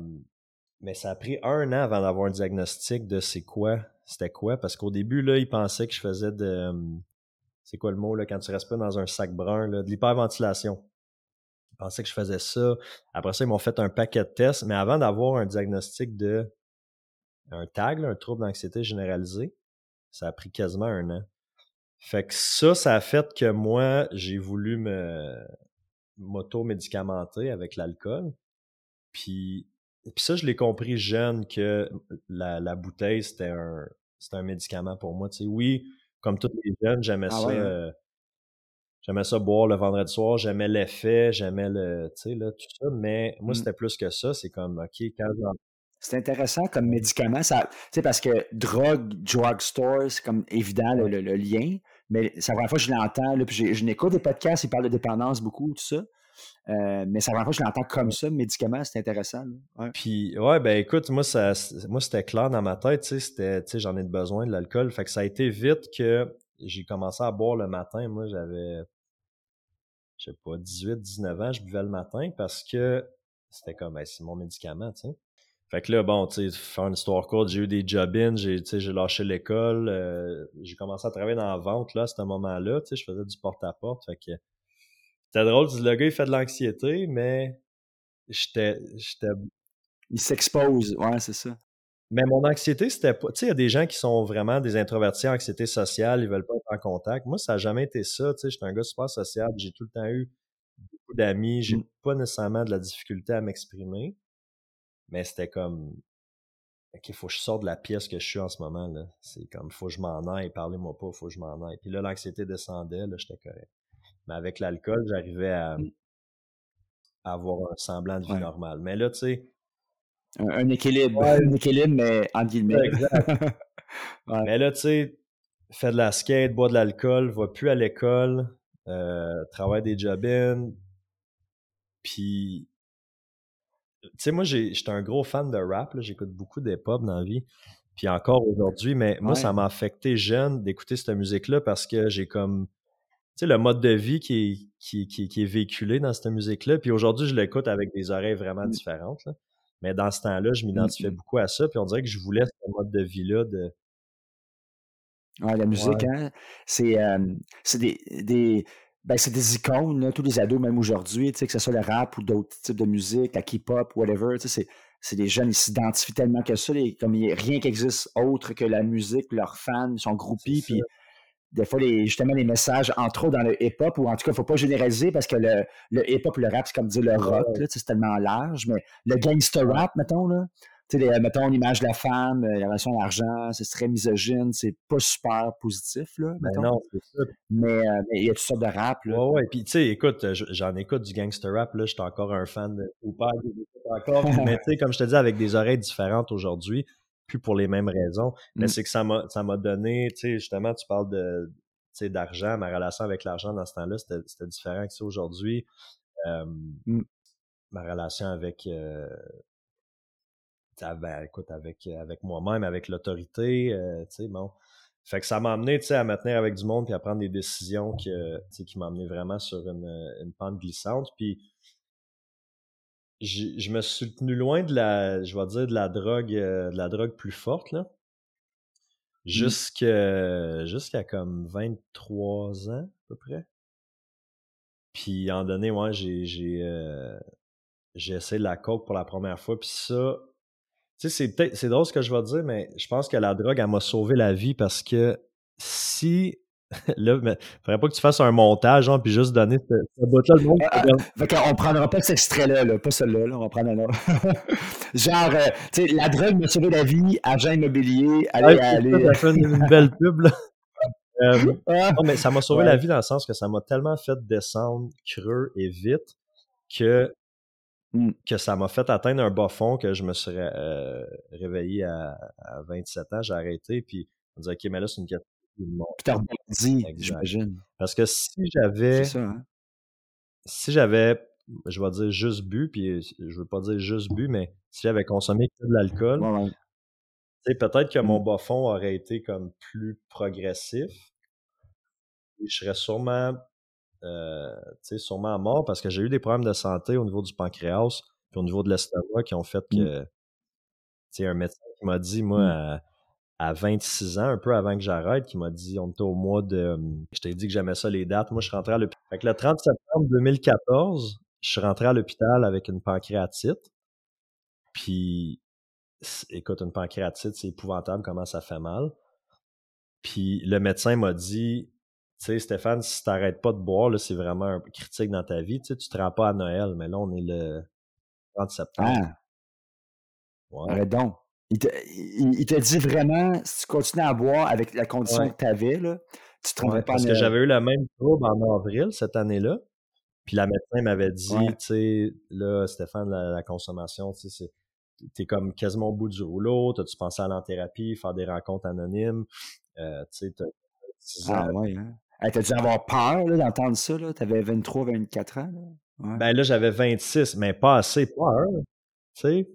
mais ça a pris un an avant d'avoir un diagnostic de c'est quoi, c'était quoi, parce qu'au début, là, ils pensaient que je faisais de... euh, c'est quoi le mot, là, quand tu restes pas dans un sac brun, là, de l'hyperventilation. Ils pensaient que je faisais ça. Après ça, ils m'ont fait un paquet de tests, mais avant d'avoir un diagnostic de un TAG, là, un trouble d'anxiété généralisé, ça a pris quasiment un an. Fait que ça, ça a fait que moi, j'ai voulu me m'auto-médicamenter avec l'alcool. Puis, puis ça, je l'ai compris jeune que la, la bouteille, c'était un, c'était un médicament pour moi. Tu sais, oui, comme tous les jeunes, j'aimais Ah ça. ouais, hein? euh, j'aimais ça boire le vendredi soir, j'aimais l'effet, j'aimais le, tu sais, là, tout ça, mais moi, Mm. c'était plus que ça. C'est comme, OK, quand j'en- C'est intéressant comme médicament. Ça, parce que drogue, drugstore, c'est comme évident le, lien. Mais c'est la première fois que je l'entends. puis je n'écoute des podcasts, ils parlent de dépendance beaucoup, tout ça. Euh, mais c'est la première fois que je l'entends comme ça, médicament, c'est intéressant. Puis, ouais, ben écoute, moi, ça, moi c'était clair dans ma tête, tu sais, j'en ai besoin de l'alcool. Fait que ça a été vite que j'ai commencé à boire le matin. Moi, j'avais, je sais pas, 18, 19 ans, je buvais le matin parce que c'était comme, ben, c'est mon médicament, tu sais. Fait que là, bon, tu sais, faire une histoire courte, j'ai eu des job-ins, j'ai, tu sais, j'ai lâché l'école, euh, j'ai commencé à travailler dans la vente, là, à ce moment-là, tu sais, je faisais du porte-à-porte, fait que c'était drôle, le gars, il fait de l'anxiété, mais j'étais, j'étais Il s'expose, ouais, c'est ça. mais mon anxiété, c'était pas. Tu sais, il y a des gens qui sont vraiment des introvertis, anxiété sociale, ils veulent pas être en contact. Moi, ça n'a jamais été ça. Tu sais, j'étais un gars super sociable. J'ai tout le temps eu beaucoup d'amis. J'ai Mm. pas nécessairement de la difficulté à m'exprimer. Mais c'était comme. OK, faut que je sorte de la pièce que je suis en ce moment. là. C'est comme, faut que je m'en aille, parlez-moi pas, faut que je m'en aille. Puis là, l'anxiété descendait, là, j'étais correct. Mais avec l'alcool, j'arrivais à, Mm. à avoir un semblant de vie Ouais. normale. Mais là, tu sais, Un, un équilibre. Ouais. Un équilibre, mais entre guillemets. Exact. [laughs] Ouais. Mais là, tu sais, fait de la skate, boit de l'alcool, va plus à l'école, euh, travaille des job-ins. Puis, tu sais, moi, j'étais un gros fan de rap, j'écoute beaucoup d'hip-hop dans la vie. Puis encore aujourd'hui, mais moi, Ouais. ça m'a affecté jeune d'écouter cette musique-là parce que j'ai comme, tu sais, le mode de vie qui est, qui, qui, qui est véhiculé dans cette musique-là. Puis aujourd'hui, je l'écoute avec des oreilles vraiment Mm. différentes. là. Mais dans ce temps-là, je m'identifiais Mm. beaucoup à ça. Puis on dirait que je voulais ce mode de vie-là de, Ouais, la musique, hein, c'est euh, c'est des, des, ben, c'est des icônes, là, tous les ados, même aujourd'hui, que ce soit le rap ou d'autres types de musique, la K-pop, whatever, c'est, c'est des jeunes, ils s'identifient tellement que ça, les- comme il n'y a rien qui existe autre que la musique, leurs fans, ils sont groupies, puis des fois, les, justement, les messages, entre autres dans le hip-hop, ou en tout cas, il ne faut pas généraliser parce que le, le hip-hop ou le rap, c'est comme dire le rock, c'est tellement large, mais le gangster rap, mettons, là, tu sais, mettons l'image de la femme, euh, la relation à l'argent, c'est très misogyne, c'est pas super positif, là, Ben mettons. non, c'est ça. Mais euh, mais il y a toutes sortes de rap, là. Ouais, ouais. Puis, tu sais, écoute, je- j'en écoute du gangster rap, là. J'étais encore un fan de je l'écoute encore. [laughs] Mais, tu sais, comme je te dis, avec des oreilles différentes aujourd'hui, plus pour les mêmes raisons. Mais Mm. c'est que ça m'a, ça m'a donné, tu sais, justement, tu parles de, tu sais, d'argent. Ma relation avec l'argent dans ce temps-là, c'était, différent que ça aujourd'hui. Euh, Mm. Ma relation avec, euh, ben, écoute, avec, avec moi-même, avec l'autorité, euh, tu sais, bon. Fait que ça m'a amené, tu sais, à me tenir avec du monde puis à prendre des décisions que, tu sais, qui m'ont amené vraiment sur une, une pente glissante. Puis je me suis tenu loin de la, je vais dire, de la drogue, euh, de la drogue plus forte, là. Jusqu'à, jusqu'à comme 23 ans, à peu près. Puis, en donné, ouais, j'ai, j'ai, euh, j'ai essayé de la coke pour la première fois. Puis ça, tu sais, c'est c'est drôle ce que je vais te dire, mais je pense que la drogue, elle m'a sauvé la vie parce que si, [laughs] là, mais, faudrait pas que tu fasses un montage, genre, puis juste donner ce, ce bout-là, le monde, Ah, regarde, Fait qu'on prendra pas cet extrait-là, là, pas celui-là, là, on va prendre un autre. [laughs] Genre, euh, tu sais, la drogue m'a sauvé la vie, agent immobilier, allez, allez. ça, fait une, une belle pub, là. [laughs] Euh, Ah, non, mais ça m'a sauvé Ouais. la vie dans le sens que ça m'a tellement fait descendre creux et vite que. Que ça m'a fait atteindre un bas fond que je me serais euh, réveillé à, à 27 ans, j'ai arrêté, puis on disait, OK, mais là, c'est une question de monde. Puis t'as rebondi, j'imagine. Parce que si j'avais, C'est ça, hein? si j'avais, je vais dire juste bu, puis je veux pas dire juste bu, mais si j'avais consommé que de l'alcool, Ouais, peut-être que mon Mm. bas fond aurait été comme plus progressif. Et je serais sûrement, euh, tu sais, sûrement mort parce que j'ai eu des problèmes de santé au niveau du pancréas puis au niveau de l'estomac qui ont fait que, tu sais, un médecin qui m'a dit, moi, Mm. à, à 26 ans, un peu avant que j'arrête, qui m'a dit, on était au mois de, hum, je t'ai dit que j'aimais ça les dates. Moi, je suis rentré à l'hôpital. Fait que le 30 septembre 2014, je suis rentré à l'hôpital avec une pancréatite. Puis, écoute, une pancréatite, c'est épouvantable comment ça fait mal. Puis le médecin m'a dit, tu sais, Stéphane, si t'arrêtes pas de boire, là, c'est vraiment un critique dans ta vie. Tu sais, tu te rends pas à Noël, mais là, on est le 30 septembre. Ah, Ouais. arrête donc. Il te, il, il te dit vraiment, si tu continues à boire avec la condition Ouais. que tu avais, là, Tu te trouvais pas parce que j'avais eu le même trouble en avril cette année-là. Puis la médecin m'avait dit, tu sais, là, Stéphane, la, consommation, tu sais, t'es comme quasiment au bout du rouleau, t'as-tu pensé à l'en-thérapie, faire des rencontres anonymes, euh, tu sais, Ah ouais, hein? T'as dû avoir peur d'entendre ça, là? T'avais 23, 24 ans, là? Ben là, j'avais 26, mais pas assez peur, tu sais.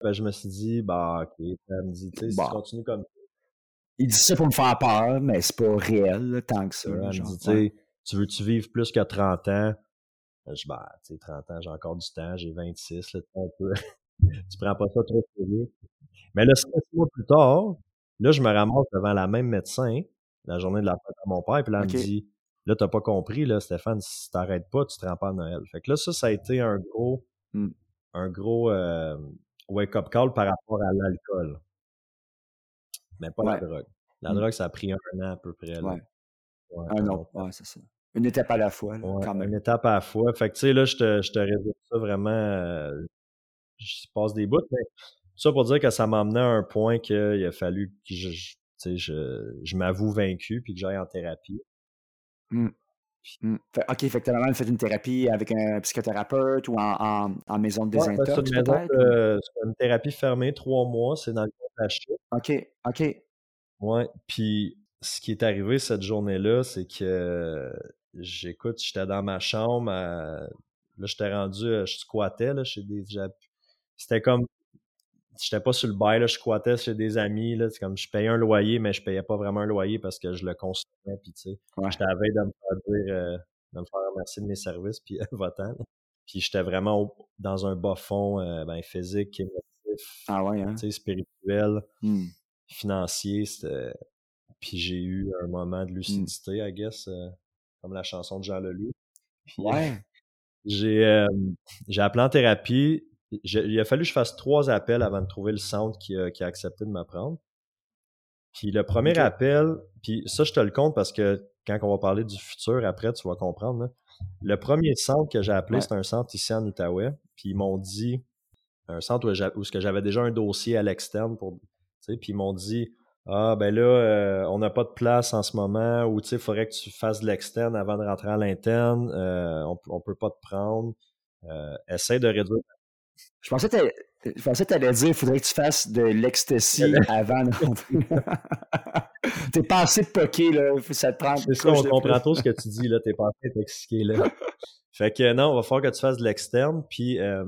Ben, je me suis dit, bah, ok, elle me dit, tu sais, si tu continues comme ça. Il dit ça pour me faire peur, mais c'est pas réel, tant que ça. elle me dit, tu sais, tu veux-tu vivre plus que 30 ans? Ben, je bah, tu sais, 30 ans, j'ai encore du temps, j'ai 26, là, un peu. [laughs] tu prends pas ça trop sérieux. Mais là, six mois plus tard, là, je me ramasse devant la même médecin, la journée de la fête à mon père, puis là, elle me dit, là, t'as pas compris, là, Stéphane, si t'arrêtes pas, tu te rends pas à Noël. Fait que là, ça, ça a été un gros, mmh. un gros euh, wake-up call par rapport à l'alcool. Mais pas la drogue. La mmh. drogue, ça a pris un an à peu près. Là. Ouais. un an, ouais, c'est ça. Une étape à la fois, quand même. Une étape à la fois. Fait que, tu sais, là, je te, je te résume ça vraiment. Euh, je passe des bouts, mais ça pour dire que ça m'a amené à un point qu'il a fallu que je, je, je, je m'avoue vaincu puis que j'aille en thérapie. Mmh. Mmh. OK, fait que fait une thérapie avec un psychothérapeute ou en, en, maison de désintox, ouais, une thérapie fermée, trois mois, c'est dans le contexte. OK, OK. Ouais, puis ce qui est arrivé cette journée-là, c'est que j'écoute, j'étais dans ma chambre, là, j'étais rendu, je squattais, là, chez des... C'était comme j'étais pas sur le bail, là, je squattais chez des amis, là, c'est comme je payais un loyer, mais je payais pas vraiment un loyer parce que je le consommais, puis tu sais, j'étais à veille de me faire dire, euh, de me faire remercier de mes services, puis euh, [laughs] votant, puis j'étais vraiment dans un bas fond, euh, ben, physique, émotif, ah ouais, hein? spirituel, mmh. financier, puis j'ai eu un moment de mmh. lucidité, I guess, comme la chanson de Jean Leloup. ouais. J'ai j'ai appelé en thérapie, il a fallu que je fasse trois appels avant de trouver le centre qui a, accepté de m'apprendre. Puis le premier appel, puis ça, je te le compte parce que quand on va parler du futur après, tu vas comprendre. Le premier centre que j'ai appelé, c'est un centre ici en Outaouais. Puis ils m'ont dit, un centre où, j'avais déjà un dossier à l'externe pour. Puis ils m'ont dit Ah, ben là, euh, on n'a pas de place en ce moment, ou tu sais, il faudrait que tu fasses de l'externe avant de rentrer à l'interne, euh, on, ne peut pas te prendre. Euh, essaie de réduire je pensais que tu allais dire qu'il faudrait que tu fasses de l'ecstasy avant. [laughs] T'es pas assez poqué, là. Ça te prend. C'est ça, on comprend tout ce que tu dis, là. T'es pas assez intoxiqué, là. [laughs] fait que non, on va falloir que tu fasses de l'externe, puis euh,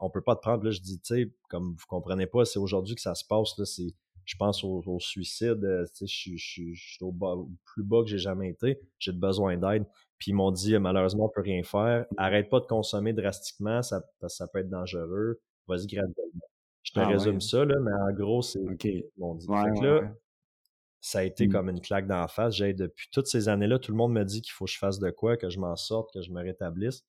on peut pas te prendre. Là, je dis, tu sais, comme vous comprenez pas, c'est aujourd'hui que ça se passe, là. C'est, je pense au, suicide. Euh, tu sais, je suis au, au plus bas que j'ai jamais été. J'ai besoin d'aide. Puis ils m'ont dit malheureusement on peut rien faire. Arrête pas de consommer drastiquement, ça, ça peut être dangereux. Vas-y graduellement. Je te ah résume ça, là, mais en gros, c'est okay. m'ont dit. fait que là, ça a été mmh. comme une claque d'en face. J'ai depuis toutes ces années-là, tout le monde me dit qu'il faut que je fasse de quoi, que je m'en sorte, que je me rétablisse.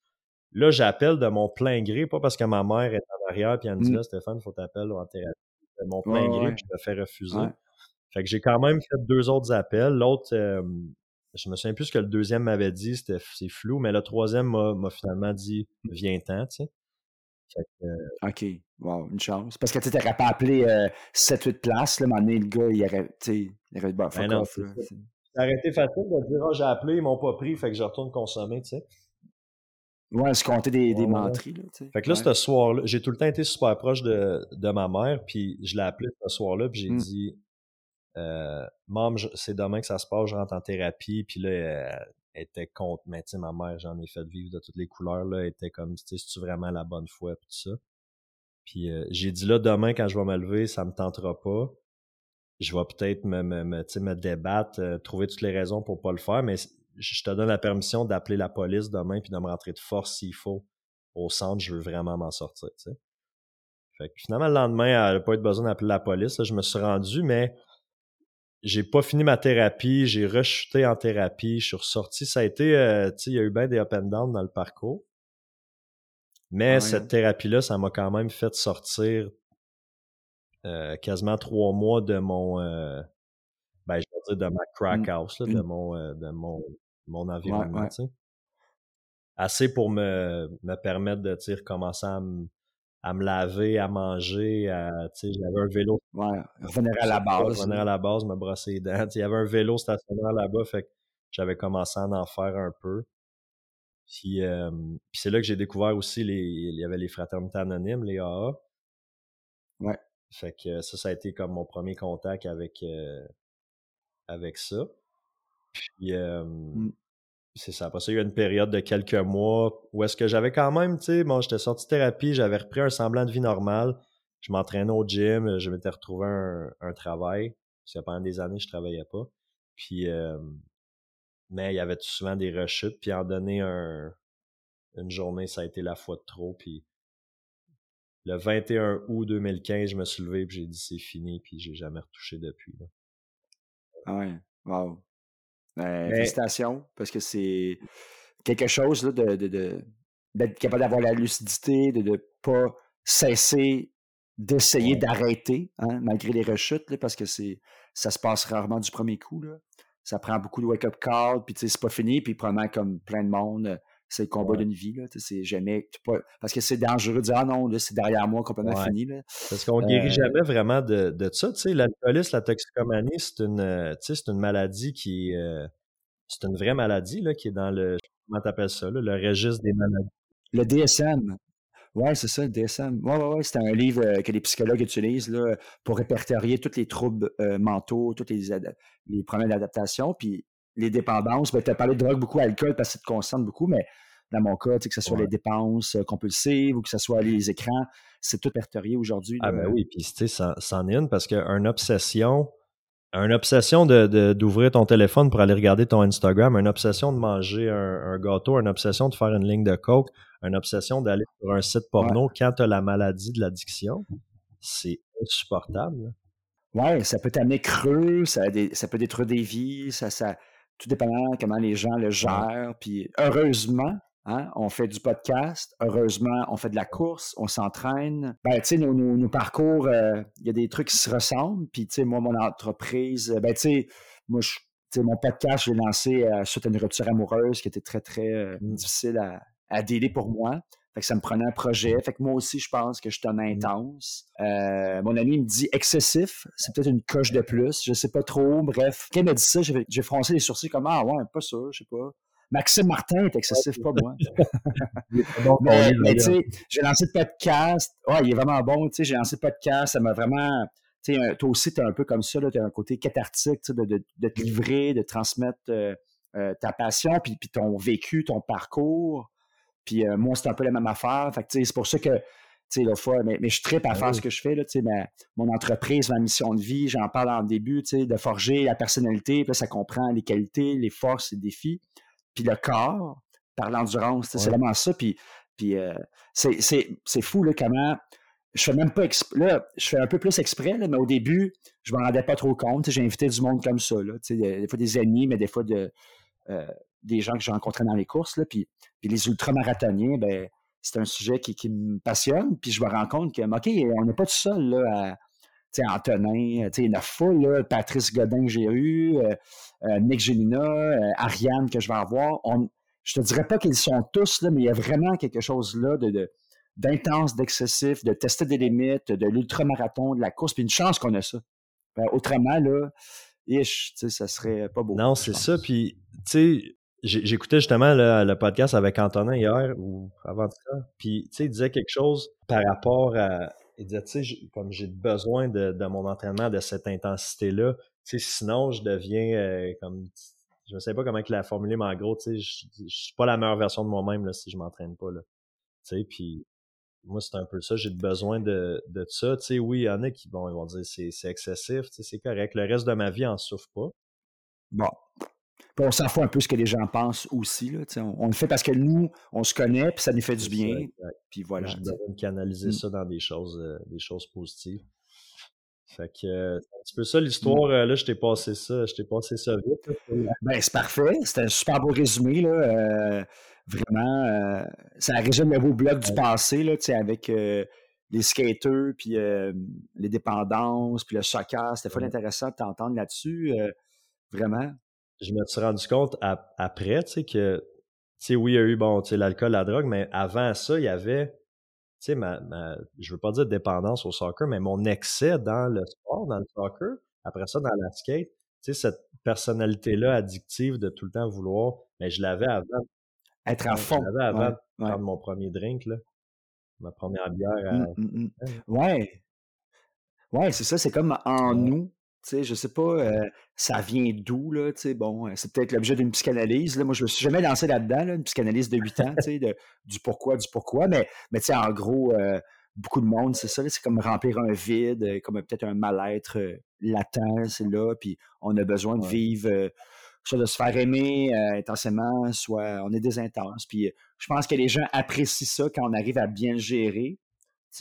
Là, j'appelle de mon plein gré, pas parce que ma mère est en arrière puis elle me dit mmh. là, Stéphane, il faut t'appeler en thérapie. De mon plein gré, puis je te fais refuser. Fait que j'ai quand même fait deux autres appels. L'autre, je me souviens plus ce que le deuxième m'avait dit, c'était c'est flou, mais le troisième m'a finalement dit viens-t'en, tu sais. Euh OK. Wow, une chance. Parce que tu n'aurais pas appelé 7-8 places, là, à un moment donné, le gars, il aurait, il aurait bah, fuck off. Ça aurait été facile de dire, oh, j'ai appelé, ils m'ont pas pris, fait que je retourne consommer, tu sais. Ouais, se compter des, des menteries, là, tu sais. Fait que là, ce soir-là, j'ai tout le temps été super proche de, de ma mère, puis je l'ai appelé ce soir-là, puis j'ai mmh. dit, euh, Maman, c'est demain que ça se passe, je rentre en thérapie, puis là, elle, était contre, mais tu sais, ma mère, j'en ai fait vivre de toutes les couleurs, là, elle était comme, tu sais, c'est-tu vraiment la bonne foi, puis tout ça. Puis euh, j'ai dit là, demain, quand je vais me lever, ça me tentera pas. Je vais peut-être me, me, me, me débattre, euh, trouver toutes les raisons pour pas le faire, mais je te donne la permission d'appeler la police demain puis de me rentrer de force s'il faut au centre, je veux vraiment m'en sortir, tu sais. Fait que finalement, le lendemain, elle n'a pas eu besoin d'appeler la police. Là, je me suis rendu, mais j'ai pas fini ma thérapie, j'ai rechuté en thérapie, je suis ressorti. Ça a été, euh, tu sais, il y a eu bien des up and down dans le parcours. Mais cette thérapie-là, ça m'a quand même fait sortir euh, quasiment trois mois de mon, euh, ben, je veux dire, de ma crack house, de mon, de mon, mon environnement, Assez pour me, me permettre de, tu sais, commencer à, à me laver, à manger, à, j'avais un vélo. Ouais, revenir à la base. Revenir à la base, me brosser les dents. [laughs] Il y avait un vélo stationnaire là-bas, fait que j'avais commencé à en faire un peu. Puis, euh, puis c'est là que j'ai découvert aussi, les, il y avait les fraternités anonymes, les AA. Ouais. Fait que ça, ça a été comme mon premier contact avec, euh, avec ça. Puis, euh. C'est ça. Après ça, il y a eu une période de quelques mois où est-ce que j'avais quand même, tu sais, bon, j'étais sorti de thérapie, j'avais repris un semblant de vie normale. Je m'entraînais au gym, je m'étais retrouvé un, un, travail. Parce que pendant des années, je travaillais pas. Puis, euh, mais il y avait souvent des rechutes. Puis, en donner un, une journée, ça a été la fois de trop. Puis, le 21 août 2015, je me suis levé, puis j'ai dit c'est fini, puis j'ai jamais retouché depuis. Là. Ah ouais, wow. Ben, félicitations, parce que c'est quelque chose là, de, de, d'être capable d'avoir la lucidité, de ne pas cesser d'essayer d'arrêter, hein, malgré les rechutes, là, parce que c'est ça se passe rarement du premier coup. Là. Ça prend beaucoup de wake-up call, puis c'est pas fini, puis probablement comme plein de monde, c'est le combat d'une vie. Là, c'est jamais. parce que c'est dangereux de dire Ah non, c'est derrière moi complètement fini. Là. Parce qu'on ne guérit euh jamais vraiment de, de ça. L'alcoolisme, la toxicomanie, c'est une, euh, c'est une maladie qui euh, c'est une vraie maladie là, qui est dans le. Comment t'appelles ça, là, le registre des maladies. Le DSM. Oui, c'est ça, le DSM. Oui, oui, oui. C'est un livre que les psychologues utilisent là, pour répertorier tous les troubles mentaux, tous les, les problèmes d'adaptation. Puis les dépendances, ben, tu as parlé de drogue beaucoup, alcool, parce que ça te concerne beaucoup, mais dans mon cas, que ce soit les dépenses euh, compulsives ou que ce soit les écrans, c'est tout répertorié aujourd'hui. Ah ben oui, puis tu sais, ça, en est une parce qu'une obsession, une obsession de, d'ouvrir ton téléphone pour aller regarder ton Instagram, une obsession de manger un, gâteau, une obsession de faire une ligne de coke, une obsession d'aller sur un site porno quand tu as la maladie de l'addiction, c'est insupportable. Oui, ça peut t'amener creux, ça, ça, peut détruire des vies, ça, ça, tout dépendant comment les gens le gèrent. Puis heureusement, hein, on fait du podcast, heureusement, on fait de la course, on s'entraîne. Ben, tu sais, nos, nos, parcours, euh, il y a des trucs qui se ressemblent. Puis, tu sais, moi, mon entreprise, ben, tu sais, moi, je, mon podcast, je l'ai lancé euh, suite à une rupture amoureuse qui était très, très euh, mmh. difficile à, à délai pour moi. Fait que ça me prenait un projet. Fait que moi aussi, je pense que je suis un mmh. intense. Euh, mon ami me dit excessif. C'est peut-être une coche de plus. Je sais pas trop. Bref. Quand il m'a dit ça, j'ai froncé les sourcils comme Ah ouais, pas ça, je sais pas. Maxime Martin est excessif, pas moi. [laughs] mais, tu sais, j'ai lancé le podcast. Ouais, il est vraiment bon. Tu sais, j'ai lancé le podcast. Ça m'a vraiment. Tu sais, toi aussi, tu es un peu comme ça. Tu as un côté cathartique de, de, de, te livrer, de transmettre euh, euh, ta passion, puis, puis ton vécu, ton parcours. Puis euh, moi, c'est un peu la même affaire. Fait c'est pour ça que, tu sais, la fois, mais, mais je tripe à ben faire ce que je fais, là, tu sais, mon entreprise, ma mission de vie, j'en parle en début, tu sais, de forger la personnalité, puis ça comprend les qualités, les forces, les défis. Puis le corps, par l'endurance, c'est vraiment ça. Puis, puis euh, c'est fou, là, comment je fais même pas. Là, je fais un peu plus exprès, mais au début, je me rendais pas trop compte. J'ai invité du monde comme ça. Là, des fois des amis, mais des fois de, euh, des gens que j'ai rencontrés dans les courses. Là, puis, puis les ultramarathoniens, ben, c'est un sujet qui, qui, me passionne. Puis je me rends compte que, OK, on n'est pas tout seul là, à. Antonin, il y a une foule, là, Patrice Godin que j'ai eu, euh, euh, Nick Gémina, Ariane que je vais avoir. On, je te dirais pas qu'ils sont tous, là, mais il y a vraiment quelque chose là de, d'intense, d'excessif, de tester des limites, de l'ultramarathon, de la course, puis une chance qu'on a ça. Ben, autrement, là, ish, ça serait pas beau. Non, c'est ça. Puis, tu sais, j'écoutais justement le, podcast avec Antonin hier ou avant ça. Puis, tu sais, il disait quelque chose par rapport à. Il disait, tu sais, comme j'ai besoin de, mon entraînement, de cette intensité-là, tu sais, sinon je deviens euh, comme. Je ne sais pas comment il l'a formulé, mais en gros, tu sais, je, je suis pas la meilleure version de moi-même si je m'entraîne pas. Là. Tu sais, puis moi, c'est un peu ça. J'ai besoin de, de ça. Tu sais, oui, il y en a qui vont, ils vont dire c'est excessif, tu sais, c'est correct. Le reste de ma vie en souffre pas. Bon. On s'en fout un peu ce que les gens pensent aussi. Là, on, on, le fait parce que nous, on se connaît, puis ça nous fait du bien. puis voilà. De canaliser mmh. ça dans des choses, euh, des choses positives. Fait que euh, c'est un petit peu ça l'histoire. Euh, là, je t'ai passé ça, je t'ai passé ça vite. Ben, c'est parfait. C'était un super beau résumé. Là. Vraiment, ça résume le beau bloc du passé, là, avec les skaters, puis les dépendances, puis le soccer. C'était fort intéressant de t'entendre là-dessus. vraiment. Je me suis rendu compte après, tu sais, que, tu sais, oui, il y a eu, bon, tu sais, l'alcool, la drogue, mais avant ça, il y avait sais, ma, ma, je veux pas dire dépendance au soccer, mais mon excès dans le sport, dans le soccer, après ça, dans la skate, tu sais, cette personnalité-là addictive de tout le temps vouloir, mais je l'avais avant. Être à fond. Je l'avais avant de prendre mon premier drink, là. Ma première bière. À... Mmh, mmh, mmh. Ouais. Ouais, c'est ça, c'est comme en nous. Sais, je sais pas, euh, ça vient d'où, là, tu sais, bon, euh, c'est peut-être l'objet d'une psychanalyse, là. Moi, je me suis jamais lancé là-dedans, là, une psychanalyse de 8 ans, tu sais, de, du pourquoi, du pourquoi, mais, mais tu sais, en gros, euh, beaucoup de monde, c'est ça, c'est comme remplir un vide, comme peut-être un mal-être latent, c'est là, puis on a besoin de vivre, soit de se faire aimer intensément, soit on est des intenses, puis je pense que les gens apprécient ça quand on arrive à bien le gérer,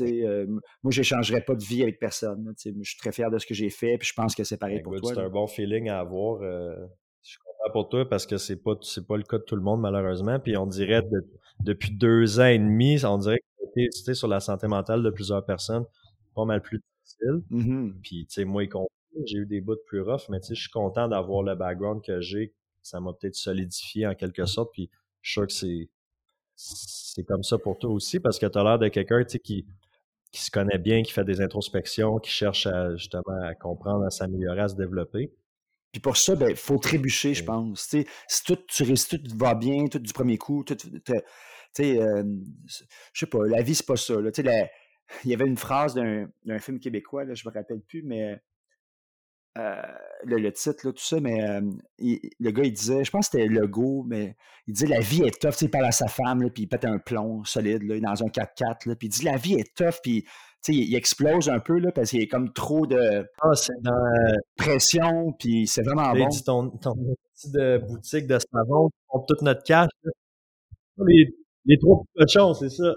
euh, moi, je n'échangerais pas de vie avec personne. je suis très fier de ce que j'ai fait, puis je pense que c'est pareil pour toi. C'est un bon feeling à avoir. Euh, je suis content pour toi parce que c'est pas pas le cas de tout le monde, malheureusement. Puis on dirait depuis deux ans et demi, on dirait que tu sur la santé mentale de plusieurs personnes, pas mal plus difficile. Mm-hmm. Puis, tu sais, moi, j'ai eu des bouts plus rough, mais tu sais, je suis content d'avoir le background que j'ai. Ça m'a peut-être solidifié en quelque sorte. Puis, je suis sûr que c'est c'est comme ça pour toi aussi parce que tu as l'air de quelqu'un qui, qui se connaît bien, qui fait des introspections, qui cherche à, justement à comprendre, à s'améliorer, à se développer. Puis pour ça, il ben, faut trébucher, je pense. si tout, tu réussis, tout va bien, tout du premier coup, tout, sais, euh, je sais pas, la vie, c'est pas ça. Là. il y avait une phrase d'un film québécois, là, je me rappelle plus, mais euh, le, titre, là, tout ça, mais euh, le gars, il disait, je pense que c'était Legault, mais il disait la vie est tough, il parle à sa femme, puis il pète un plomb solide là, dans un 4x4, puis il dit la vie est tough, puis il, il explose un peu là, parce qu'il y a comme trop de ah, dans, pression, puis c'est vraiment bon. dit ton, ton petit de boutique de savon, on toute notre cash. Les, les trois cochons, c'est ça.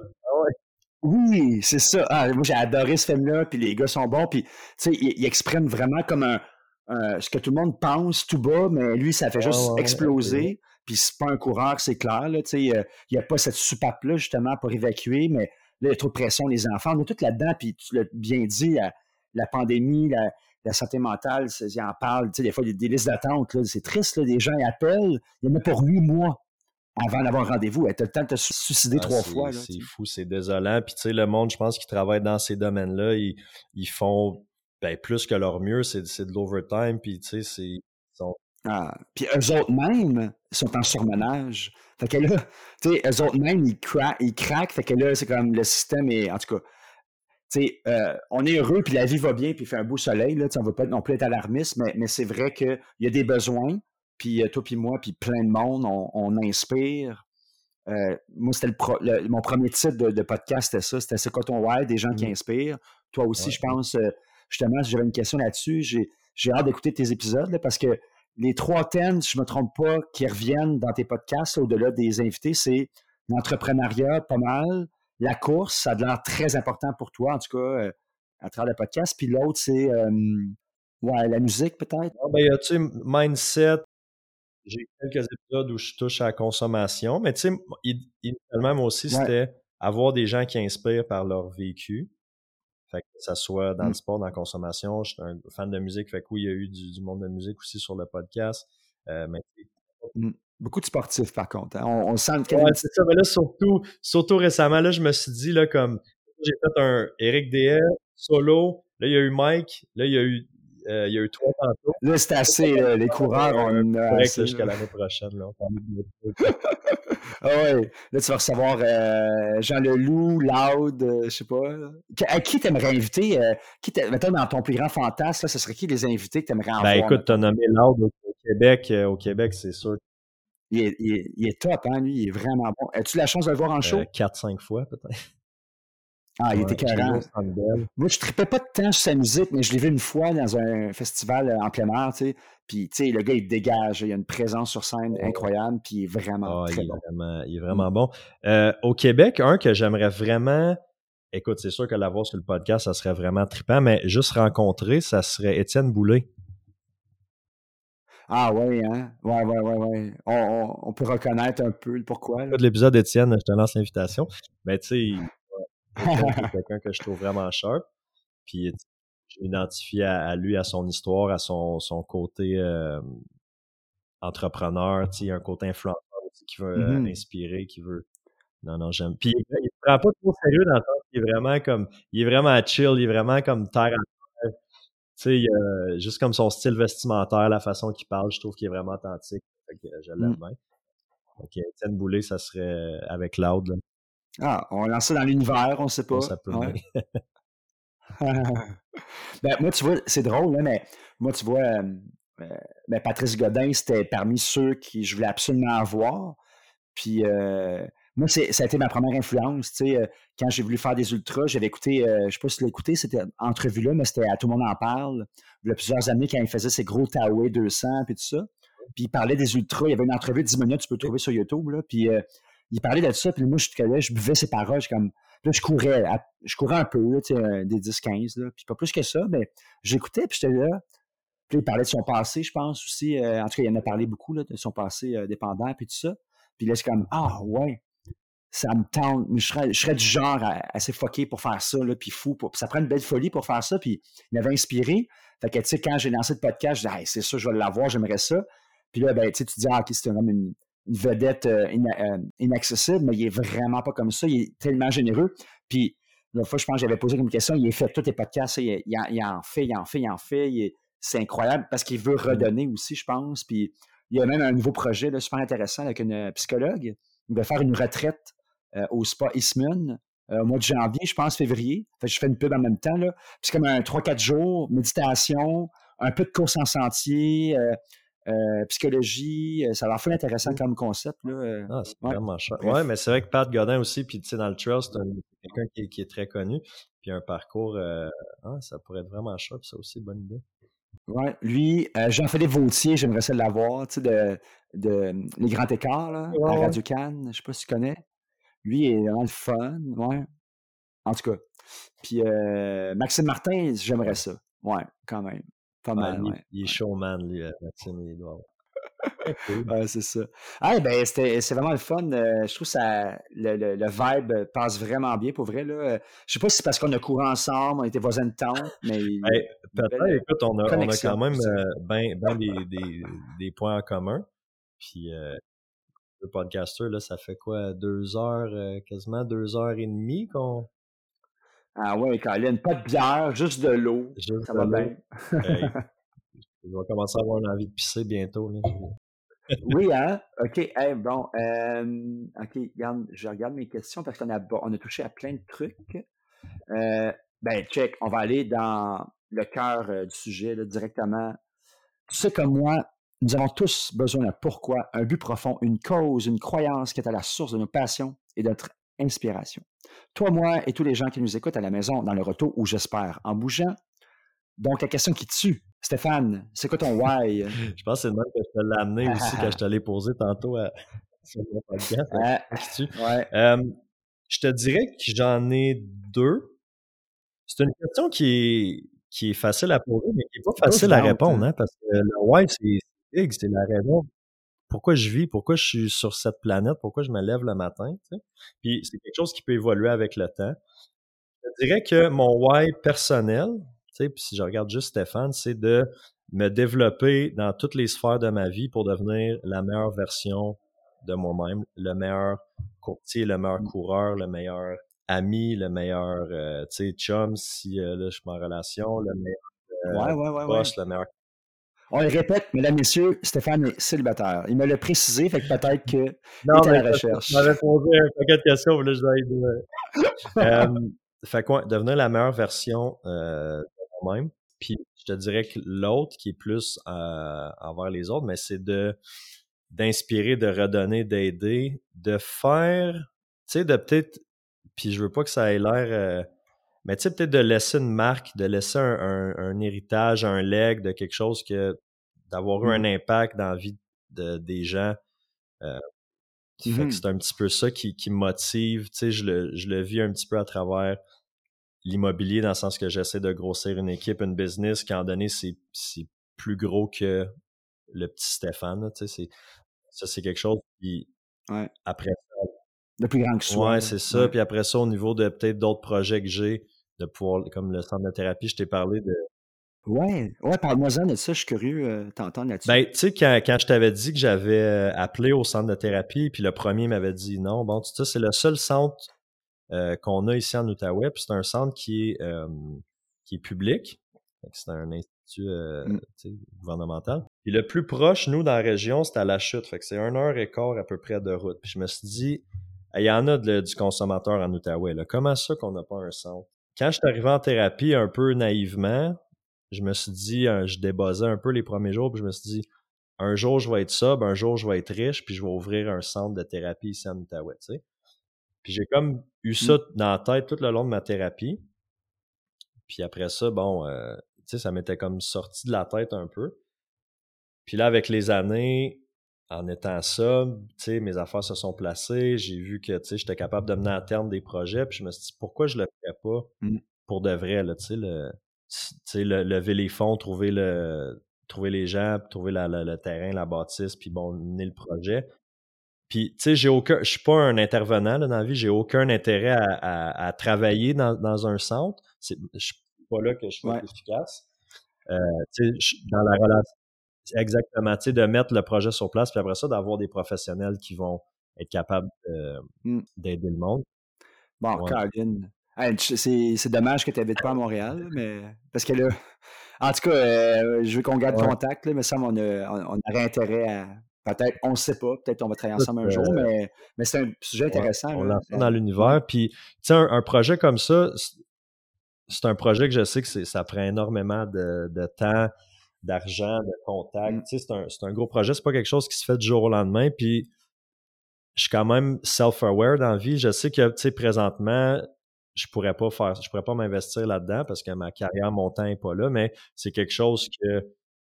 Oui, c'est ça. Ah, moi, j'ai adoré ce film-là, puis les gars sont bons, puis, tu sais, ils, expriment vraiment comme un, ce que tout le monde pense tout bas, mais lui, ça fait juste exploser. Puis c'est pas un coureur, c'est clair, là, tu sais, il n'y a pas cette soupape-là, justement, pour évacuer, mais là, il y a trop de pression, les enfants. On est tous là-dedans, puis tu l'as bien dit, la, pandémie, la, santé mentale, ils en parlent, tu sais, des fois, il y a des listes d'attente, c'est triste, là, des gens ils appellent, il y en a pour huit mois avant d'avoir rendez-vous. Tu as le temps de te suicider ah, trois fois. C'est fou, c'est désolant. Puis tu sais, le monde, je pense, qui travaille dans ces domaines-là, ils, font ben, plus que leur mieux, c'est de l'overtime. Puis tu sais, c'est. Ah, puis eux autres même sont en surmenage. Fait que là, tu sais, eux autres même, ils, ils craquent. Fait que là, c'est comme le système est. En tout cas, tu sais, euh, on est heureux, puis la vie va bien, puis il fait un beau soleil. Là, on ne va pas non plus être alarmiste, mais, mais c'est vrai qu'il y a des besoins. Puis euh, toi, puis moi, puis plein de monde, on, inspire. Euh, moi, c'était mon premier titre de, podcast, c'était ça. C'était C'est quoi ton why? Des gens qui mmh. inspirent. Toi aussi, je pense, euh, justement, si j'avais une question là-dessus, j'ai hâte d'écouter tes épisodes parce que les trois thèmes, si je ne me trompe pas, qui reviennent dans tes podcasts, au-delà des invités, c'est l'entrepreneuriat, pas mal. La course, ça a l'air très important pour toi, en tout cas, à travers le podcast. Puis l'autre, c'est ouais, la musique, peut-être. Ah, ben, y a, mindset, j'ai quelques épisodes où je touche à la consommation, mais tu sais, initialement, moi aussi, c'était avoir des gens qui inspirent par leur vécu. Fait que ça soit dans le mmh. sport, dans la consommation. Je suis un fan de musique, fait que oui, il y a eu du, monde de musique aussi sur le podcast. Euh, mais... Mmh. Beaucoup de sportifs, par contre. Hein. On, sent que. Ouais, c'est ça. Mais là, surtout, surtout récemment, là, je me suis dit, là, comme j'ai fait un Eric DL solo. Là, il y a eu Mike. Là, il y a eu euh, il y a eu trois tantôt. Là, c'est assez. les coureurs, on a. jusqu'à l'année prochaine. Là, [laughs] ah ouais. Là, tu vas recevoir euh, Jean Leloup, Loud, euh, je sais pas. À qui t'aimerais inviter? qui mettons, dans ton plus grand fantasme, ce serait qui les invités que t'aimerais avoir? Ben écoute, t'as nommé Loud au Québec. au Québec, c'est sûr. Il est, il, est, top, hein, lui. Il est vraiment bon. As-tu la chance de le voir en show? Quatre, cinq fois, peut-être. Ah, il était carré. Moi, je tripais pas de temps sur sa musique, mais je l'ai vu une fois dans un festival euh, en plein air, tu sais. Puis, tu sais, le gars, il dégage. Il a une présence sur scène incroyable, puis il est vraiment ah, très il bon. Vraiment, il est vraiment bon. Euh, au Québec, un que j'aimerais vraiment... Écoute, c'est sûr que l'avoir sur le podcast, ça serait vraiment trippant, mais juste rencontrer, ça serait Étienne Boulay. Ah oui, hein? Ouais, ouais, ouais, ouais. On, peut reconnaître un peu le pourquoi. De l'épisode d'Étienne, je te lance l'invitation. Mais tu sais, c'est [laughs] quelqu'un que je trouve vraiment sharp. Puis je m'identifie à, lui, à son histoire, à son, son côté euh, entrepreneur, un côté influenceur qui veut euh, mm-hmm. inspirer, qui veut Non, non, j'aime. Puis il, se prend pas trop sérieux dans le sens qu'il est vraiment comme. Il est vraiment chill, il est vraiment comme terre à terre. Tu sais, juste comme son style vestimentaire, la façon qu'il parle, je trouve qu'il est vraiment authentique. Fait que je l'aime Mm. bien. Fait que Étienne Boulay, ça serait avec Loud, là. Ah, on lance ça dans l'univers, on sait pas. Ça peut Ouais. [laughs] [laughs] ben, moi, tu vois, c'est drôle, hein, mais moi, tu vois, euh, euh, ben, Patrice Godin, c'était parmi ceux qui je voulais absolument avoir. Puis, euh, moi, c'est, ça a été ma première influence. Tu sais, euh, quand j'ai voulu faire des ultras, j'avais écouté, je ne sais pas si tu l'as écouté, cette entrevue-là, mais c'était à Tout le monde en parle. Il y a plusieurs années, quand il faisait ses gros Taway 200 puis tout ça. Puis, il parlait des ultras. Il y avait une entrevue de 10 minutes, tu peux le trouver sur YouTube. Là, puis, il parlait de ça. Puis, moi, je, je buvais ses paroles. Je, comme, Là, je courais, je courais un peu, là, tu sais, euh, des 10-15, là, puis pas plus que ça, mais j'écoutais, puis j'étais là. Puis là, il parlait de son passé, je pense aussi. euh, en tout cas, il en a parlé beaucoup là, de son passé euh, dépendant, puis tout ça. Puis là, c'est comme, ah ouais, ça me tente. Je serais, je serais du genre assez fucké pour faire ça, là, puis fou. Pour, puis ça prend une belle folie pour faire ça, puis il m'avait inspiré. Fait que, tu sais, quand j'ai lancé le podcast, je disais, c'est ça, je vais l'avoir, j'aimerais ça. Puis là, ben, tu te dis, ah, OK, c'est comme une, une vedette euh, ina- euh, inaccessible, mais il est vraiment pas comme ça. Il est tellement généreux. Puis, la fois, je pense que j'avais posé une question, il a fait tous les podcasts, il, il en, il en fait, il en fait, il en fait. c'est incroyable parce qu'il veut redonner aussi, je pense. Puis, il y a même un nouveau projet là, super intéressant avec une euh, psychologue. Il va faire une retraite euh, au spa Eastman euh, au mois de janvier, je pense, février. Fait que je fais une pub en même temps. Là. Puis c'est comme un 3-4 jours, méditation, un peu de course en sentier, euh, euh, psychologie. euh, Ça a l'air fou intéressant comme concept. Là. euh. Ah, c'est Ouais. vraiment cher. Ouais, mais c'est vrai que Pat Godin aussi, puis tu sais, dans le trail, c'est un- quelqu'un qui, est- qui est très connu, puis un parcours, euh, ah, ça pourrait être vraiment cher, puis ça aussi, bonne idée. Ouais, lui, euh, Jean-Philippe Vautier, j'aimerais ça l'avoir, tu sais, de, de Les Grands Écarts, là, Ouais, à. Radio Cannes, je sais pas si tu connais. Lui il est vraiment le fun, ouais. En tout cas. Puis euh, Maxime Martin, j'aimerais ça. Ouais, quand même. Pas Ah, mal, lui, ouais. il est showman, lui, euh, Maxime, il doit. [laughs] Ouais, c'est ça. Ah, ben, c'était, c'est vraiment le fun. euh, je trouve ça, le, le, le vibe passe vraiment bien pour vrai. Là. Euh, Je sais pas si c'est parce qu'on a couru ensemble, on était voisins de tente, mais. Hey, une Peut-être, écoute, on a, on a quand même euh, ben, ben des, des, des points en commun. Puis euh, le podcaster, là, ça fait quoi, deux heures, quasiment deux heures et demie qu'on. Ah ouais, Colin, pas de bière, juste de l'eau. Ça va bien. Hey, [laughs] je vais commencer à avoir une envie de pisser bientôt. Là. Oui, hein? OK. Hey, bon. euh, OK, regarde, je regarde mes questions parce qu'on a, on a touché à plein de trucs. Euh, ben, check, on va aller dans le cœur euh, du sujet là, directement. Tu sais comme moi, nous avons tous besoin d'un pourquoi, un but profond, une cause, une croyance qui est à la source de nos passions et de notre inspiration. Toi, moi et tous les gens qui nous écoutent à la maison, dans le retour ou j'espère en bougeant. Donc, la question qui tue, Stéphane, c'est quoi ton [laughs] why? Je pense que c'est le même que je te l'ai amené aussi quand je te l'ai posé tantôt à, [laughs] sur mon podcast. Ah, [laughs] Qui tue. ouais. Euh, je te dirais que j'en ai deux. C'est une question qui est, qui est facile à poser, mais qui n'est pas facile à répondre, hein. hein, parce que le why, c'est c'est big, c'est la raison. Pourquoi je vis, pourquoi je suis sur cette planète, pourquoi je me lève le matin, tu sais. Puis c'est quelque chose qui peut évoluer avec le temps. Je dirais que mon why personnel, tu sais, puis si je regarde juste Stéphane, c'est de me développer dans toutes les sphères de ma vie pour devenir la meilleure version de moi-même, le meilleur courtier, le meilleur coureur, le meilleur ami, le meilleur, euh, tu sais, chum, si euh, là, je suis en relation, le meilleur Ouais, ouais, ouais, ouais. boss, le meilleur... On le répète, mesdames, messieurs, Stéphane est célibataire. Il me l'a précisé, fait que peut-être que Non, est à la recherche. Tu m'avais posé un paquet de questions, mais là, je dois être... [laughs] euh, fait quoi, devenir la meilleure version euh, de moi-même. Puis je te dirais que l'autre, qui est plus euh, envers les autres, mais c'est de d'inspirer, de redonner, d'aider, de faire, tu sais, de peut-être, puis je veux pas que ça ait l'air, euh, mais tu sais, peut-être de laisser une marque, de laisser un, un- un héritage, un leg de quelque chose que, d'avoir eu un impact dans la vie de, des gens. Euh, que c'est un petit peu ça qui, qui me motive, tu sais, je le, je le vis un petit peu à travers l'immobilier dans le sens que j'essaie de grossir une équipe, une business qui en donné c'est c'est plus gros que le petit Stéphane. Tu sais, ça c'est quelque chose. Ouais. après Le plus grand que ça, soit. ouais, c'est ça. Puis après ça, au niveau de peut-être d'autres projets que j'ai, de pouvoir, comme le centre de thérapie, je t'ai parlé de Ouais, ouais, parle-moi-en de ça, je suis curieux euh, t'entendre là-dessus. Ben, tu sais, quand, quand je t'avais dit que j'avais euh, appelé au centre de thérapie, puis le premier m'avait dit non, bon, tu sais, c'est le seul centre euh, qu'on a ici en Outaouais, puis c'est un centre qui est, euh, qui est public. C'est un institut Mm. gouvernemental. Puis le plus proche, nous, dans la région, c'est à la chute. Fait que c'est un heure et quart à peu près de route. Puis je me suis dit, il y en a de- du consommateur en Outaouais. Là. Comment ça qu'on n'a pas un centre? Quand je suis arrivé en thérapie un peu naïvement, je me suis dit, euh, je débosais un peu les premiers jours, puis je me suis dit, un jour je vais être sub, un jour je vais être riche, puis je vais ouvrir un centre de thérapie ici en Outaouais, tu sais. Puis j'ai comme eu ça dans la tête tout le long de ma thérapie. Puis après ça, bon, euh, tu sais, ça m'était comme sorti de la tête un peu. Puis là, avec les années, en étant sais, mes affaires se sont placées. J'ai vu que, tu sais, j'étais capable de mener à terme des projets. Puis je me suis dit, pourquoi je le ferais pas Mm. pour de vrai, là, tu sais, le, tu sais, le- lever les fonds, trouver le, trouver les gens, trouver la- la- le terrain, la bâtisse, puis bon, mener le projet. Puis, tu sais, j'ai aucun, je suis pas un intervenant là, dans la vie, j'ai aucun intérêt à, à- à travailler dans, dans un centre. C'est, je suis pas là que je suis Ouais. efficace. Euh, tu sais, je- dans la relation, exactement, tu sais, de mettre le projet sur place, puis après ça, d'avoir des professionnels qui vont être capables de- Mm. d'aider le monde. Bon, Ouais. Caroline. Hey, je- c'est dommage que tu n'habites pas à Montréal, mais parce que là, [laughs] en tout cas, euh, je veux qu'on garde Ouais. contact, là, mais ça, on, a- on, on aurait intérêt à. Peut-être, on ne sait pas, peut-être on va travailler ensemble un Écoute, jour, euh, mais, mais c'est un sujet intéressant. On là. lance ça Euh, dans l'univers. Puis, tu sais, un, un projet comme ça, c'est- un projet que je sais que ça prend énormément de, de temps, d'argent, de contact. Mm. Tu sais, c'est un, c'est un gros projet. C'est pas quelque chose qui se fait du jour au lendemain. Puis, je suis quand même self-aware dans la vie. Je sais que, tu sais, présentement, je pourrais pas faire, je pourrais pas m'investir là-dedans parce que ma carrière, mon temps est pas là, mais c'est quelque chose que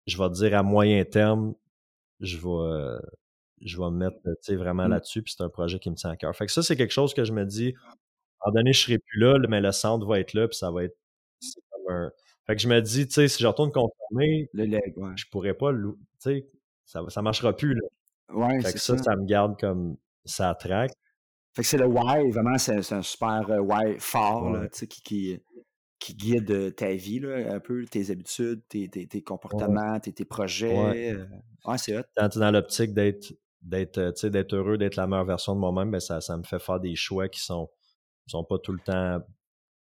je vais te dire à moyen terme, je vais, je vais me mettre, tu sais, vraiment Mm. là-dessus, puis c'est un projet qui me tient à cœur. Fait que ça, c'est quelque chose que je me dis, à un moment donné, je serai plus là, mais le centre va être là, puis ça va être, c'est comme un... Fait que je me dis, tu sais, si je retourne confirmer, Le leg, ouais. je pourrais pas, le- tu sais, ça, ça marchera plus, là. Ouais, Fait que ça, ça. ça me garde comme, ça traque. Fait que c'est le why, vraiment, c'est un super euh, why fort, là, Ouais. tu sais, qui, qui, qui guide euh, ta vie, là, un peu, tes habitudes, tes, tes, tes comportements, tes, tes projets. Ouais. euh, Ouais, c'est hot. Quand tu es dans l'optique d'être, d'être, tu sais, d'être heureux, d'être la meilleure version de moi-même, ben ça, ça me fait faire des choix qui sont, sont pas tout le temps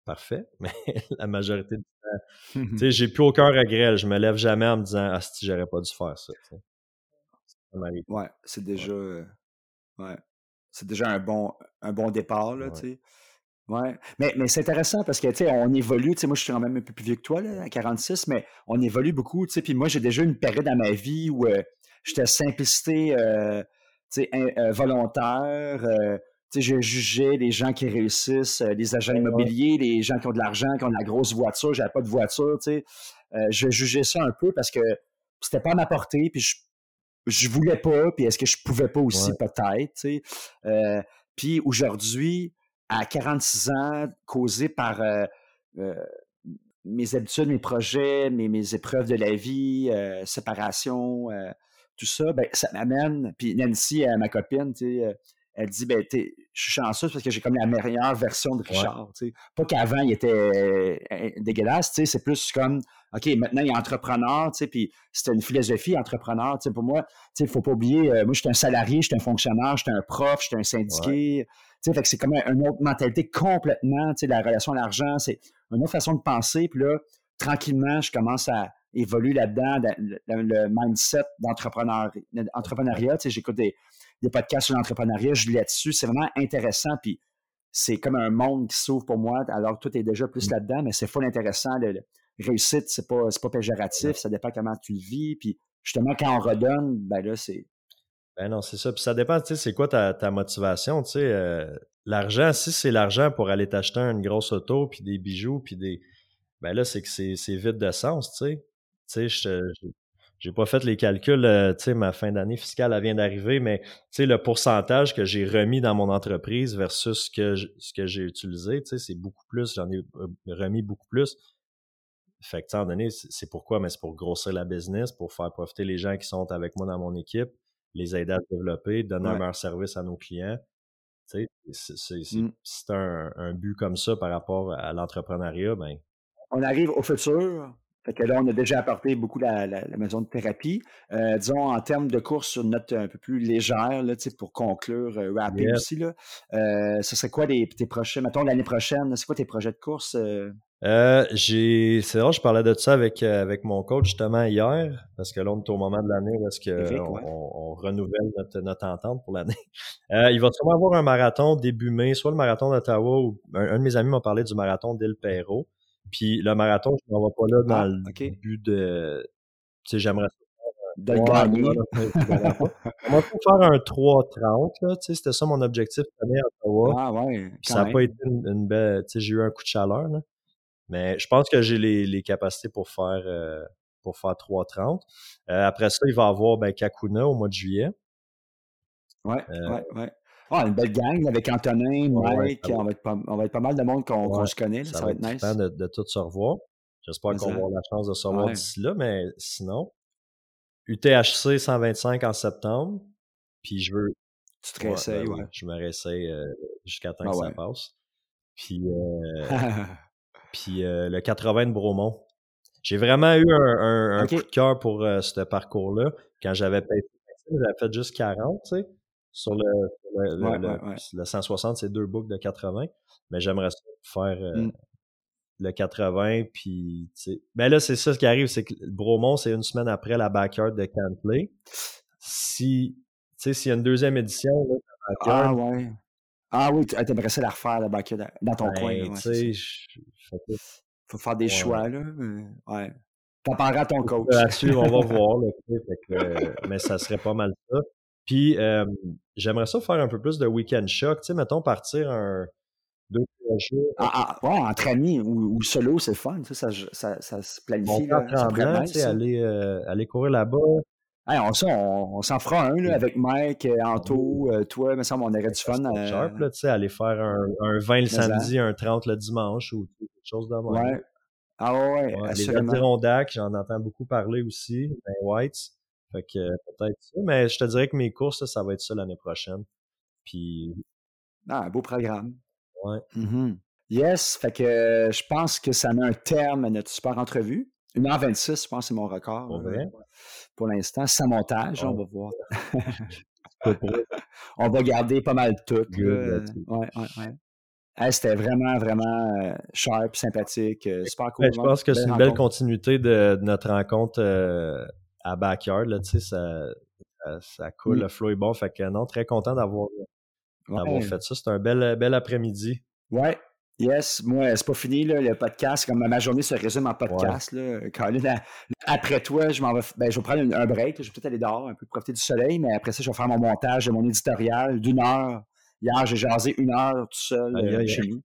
parfaits, [laughs] mais la majorité du temps Tu [laughs] sais, j'ai plus aucun regret. Je me lève jamais en me disant Ah, si j'aurais pas dû faire ça. Ouais, c'est déjà, euh, ouais, c'est déjà un bon, un bon départ, là, Ouais. tu sais. Ouais. Mais, mais c'est intéressant parce que, tu sais, on évolue, tu sais, moi, je suis quand même un peu plus vieux que toi, là, à 46, mais on évolue beaucoup, tu sais. Puis moi, j'ai déjà une période dans ma vie où euh, j'étais simplicité, euh, tu sais, volontaire. euh, je jugeais les gens qui réussissent, euh, les agents immobiliers, les gens qui ont de l'argent, qui ont de la grosse voiture. J'avais pas de voiture, tu sais. Euh, je jugeais ça un peu parce que c'était pas à ma portée, puis je, je voulais pas, puis est-ce que je pouvais pas aussi, Ouais. peut-être, tu sais. Euh, puis aujourd'hui, à 46 ans, causé par mes habitudes, mes projets, mes, mes épreuves de la vie, euh, séparation, euh, tout ça, ben, ça m'amène. Puis Nancy, euh, ma copine, tu sais, elle dit ben, je suis chanceuse parce que j'ai comme la meilleure version de Richard. tu sais. Pas qu'avant, il était euh, dégueulasse, c'est plus comme OK, maintenant, il est entrepreneur, puis c'était une philosophie entrepreneur. Pour moi, il ne faut pas oublier, euh, moi, j'étais un salarié, j'étais un fonctionnaire, j'étais un prof, j'étais un syndiqué. Fait que c'est comme un- une autre mentalité complètement, la relation à l'argent, c'est une autre façon de penser. Puis là, tranquillement, je commence à évoluer là-dedans, dans le, le- mindset d'entrepreneur- d'entrepreneuriat. Tu sais, j'écoute des, des podcasts sur l'entrepreneuriat, je lis là-dessus. C'est vraiment intéressant. Puis c'est comme un monde qui s'ouvre pour moi, alors que toi, tu es déjà plus Mm. là-dedans, mais c'est full intéressant. Le, le- réussite, c'est pas, pas péjoratif, ça dépend comment tu le vis. Puis justement, quand on redonne, ben là, c'est. Ben non, c'est ça. Puis ça dépend, tu sais, c'est quoi ta, ta motivation, tu sais. euh, l'argent, si c'est l'argent pour aller t'acheter une grosse auto, puis des bijoux, puis des... Ben là, c'est que c'est, c'est vide de sens, tu sais. Tu sais, je- j'ai pas fait les calculs, euh, tu sais, ma fin d'année fiscale, elle vient d'arriver, mais tu sais, le pourcentage que j'ai remis dans mon entreprise versus ce que, je- ce que j'ai utilisé, tu sais, c'est beaucoup plus, j'en ai euh, remis beaucoup plus. Fait que, tu sais, à un moment donné, c'est pourquoi? Mais c'est pour grossir la business, pour faire profiter les gens qui sont avec moi dans mon équipe, les aider à se développer, donner un meilleur service à nos clients. Tu sais, c'est- c'est c'est- Mm. c'est un, un but comme ça par rapport à l'entrepreneuriat, ben, On arrive au futur. Fait que là, on a déjà apporté beaucoup la, la, maison de thérapie. Euh, disons, en termes de course sur une note un peu plus légère, là, pour conclure euh, rapide aussi, là, euh, ce serait quoi les, tes prochains, mettons l'année prochaine, c'est quoi tes projets de course? Euh, j'ai, c'est vrai, je parlais de ça avec, avec mon coach justement hier, parce que là, on est au moment de l'année où est-ce qu'on on, renouvelle notre, notre entente pour l'année. [laughs] il va sûrement avoir un marathon début mai, soit le marathon d'Ottawa ou un, de mes amis m'a parlé du marathon d'Île Perrault. Puis le marathon, je m'en vais pas là dans ah, le but de. Tu sais, j'aimerais de le gagner. [laughs] Moi, faut faire un 3-30, là. Tu sais, c'était ça mon objectif l'année à Ottawa. Ah ouais. ça n'a pas été une, belle. Tu sais, j'ai eu un coup de chaleur, là. Mais je pense que j'ai les, les, capacités pour faire, euh, pour faire 3-30. Euh, après ça, il va y avoir ben, Kakuna au mois de juillet. Ouais, euh, ouais, ouais. Ah, une belle gang avec Antonin, Mike. on, va être pas, on va être pas mal de monde qu'on se connaît. ça, va être, nice. De, de tout se revoir. J'espère qu'on va avoir la chance de se revoir d'ici là, mais sinon, UTHC 125 en septembre. Puis je veux. Tu te réessayes, ben ouais. Je me réessaye euh, jusqu'à temps ah que ça passe. Puis, euh, [laughs] puis euh, le 80 de Bromont. J'ai vraiment eu un, un, coup de cœur pour ce parcours-là. Quand j'avais payé, j'avais fait juste 40, tu sais. Sur le, le, 160, c'est deux boucles de 80. Mais j'aimerais faire euh, mmh. le 80. Puis, ben là, c'est ça ce qui arrive, c'est que Bromont, c'est une semaine après la backyard de Cantley. Si, tu sais, s'il y a une deuxième édition, là, Ah ouais. Ah oui, t'aimerais ça la refaire, la backyard, dans ton coin. Ben, tu sais, faut faire des choix, là. Ouais. T'en parleras à ton coach. Là-dessus, on va [laughs] voir. mais ça serait pas mal ça. Puis, j'aimerais ça faire un peu plus de week-end choc. Tu sais, mettons, partir un, deux, trois jours. Ah, ah, ouais, entre amis ou, solo, c'est fun. Ça, ça, ça, se planifie. Là, tremblant, tu sais, aller, euh, aller courir là-bas. Hey, on, on, on s'en fera un là, avec Mike, euh, Anto, euh, toi, me semble, on aurait du fun. Euh... Sharp, là, tu sais, aller faire un, un 20 le samedi, un 30 le dimanche ou quelque chose de même. Ouais. Ah ouais, ouais Les Adirondacks, j'en entends beaucoup parler aussi, ben Whites. Fait que peut-être ça. Mais je te dirais que mes courses, ça va être ça l'année prochaine. Puis. Ah, un beau programme. Ouais. Mm-hmm. Yes, fait que je pense que ça met un terme à notre super entrevue. 1h26, je pense que c'est mon record. Pour, vrai? pour l'instant, sans montage, on va voir. [laughs] [laughs] on va garder pas mal tout. ouais, ouais, ouais. C'était vraiment, vraiment sharp, sympathique, super cool. je pense que c'est une belle continuité de, notre rencontre à backyard, là, tu sais, ça, ça, coule, mmh. le flow est bon. Fait que non, très content d'avoir fait ça. C'est un bel, bel après-midi. Ouais. Yes, moi, c'est pas fini, là, le podcast. Comme ma journée se résume en podcast. Là. après toi, je m'en vais, ben, je vais prendre un break. Je vais peut-être aller dehors, un peu profiter du soleil, mais après ça, je vais faire mon montage de mon éditorial d'une heure. Hier, j'ai jasé une heure tout seul euh, chez nous.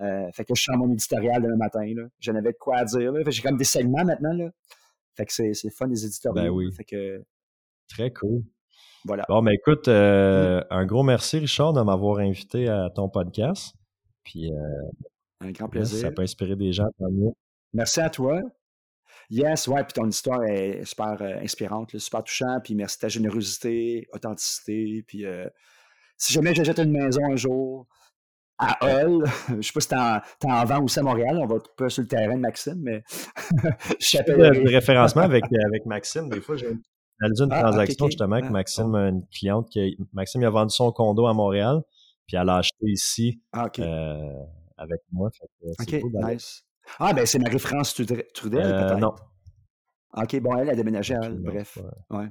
Euh, fait que je sens mon éditorial demain matin. J'en avais de quoi à dire. J'ai comme des segments maintenant. Là. Fait que c'est fun des éditeurs. Ben oui. Fait que... Très cool. Voilà. Bon, ben écoute, euh, un gros merci, Richard, de m'avoir invité à ton podcast. Puis, euh, un grand plaisir. Ça peut inspirer des gens. Merci à toi. Yes, ouais, puis ton histoire est super euh, inspirante, super touchante, puis merci de ta générosité, authenticité, puis si jamais j'achète une maison un jour, à [laughs] Hull. Je sais pas si t'es en, en vent aussi à Montréal. On va pas sur le terrain de Maxime, mais [laughs] je Le référencement avec, avec Maxime, des fois, j'ai réalisé une ah, transaction justement avec ah, Maxime, une cliente qui Maxime il a vendu son condo à Montréal, puis elle a acheté ici ah, euh, avec moi. nice. Ah, ben c'est Marie-France Trudel, euh, peut-être? Non. OK, bon, elle a déménagé à bref. Ouais.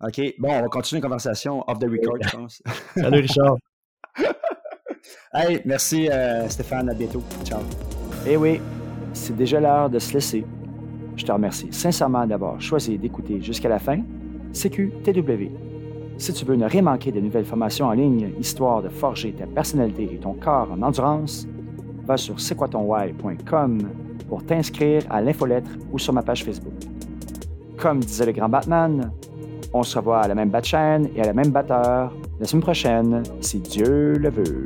OK, bon, on va continuer la conversation off the [laughs] record, je pense. Salut Richard. Hey, merci euh, Stéphane, à bientôt. Ciao. Eh oui, c'est déjà l'heure de se laisser. Je te remercie sincèrement d'avoir choisi d'écouter jusqu'à la fin. CQTW. Si tu veux ne rien manquer de nouvelles formations en ligne, histoire de forger ta personnalité et ton corps en endurance, va sur c'estquoitonwhy.com pour t'inscrire à l'infolettre ou sur ma page Facebook. Comme disait le grand Batman, on se revoit à la même batte chaîne et à la même batteur la semaine prochaine, si Dieu le veut.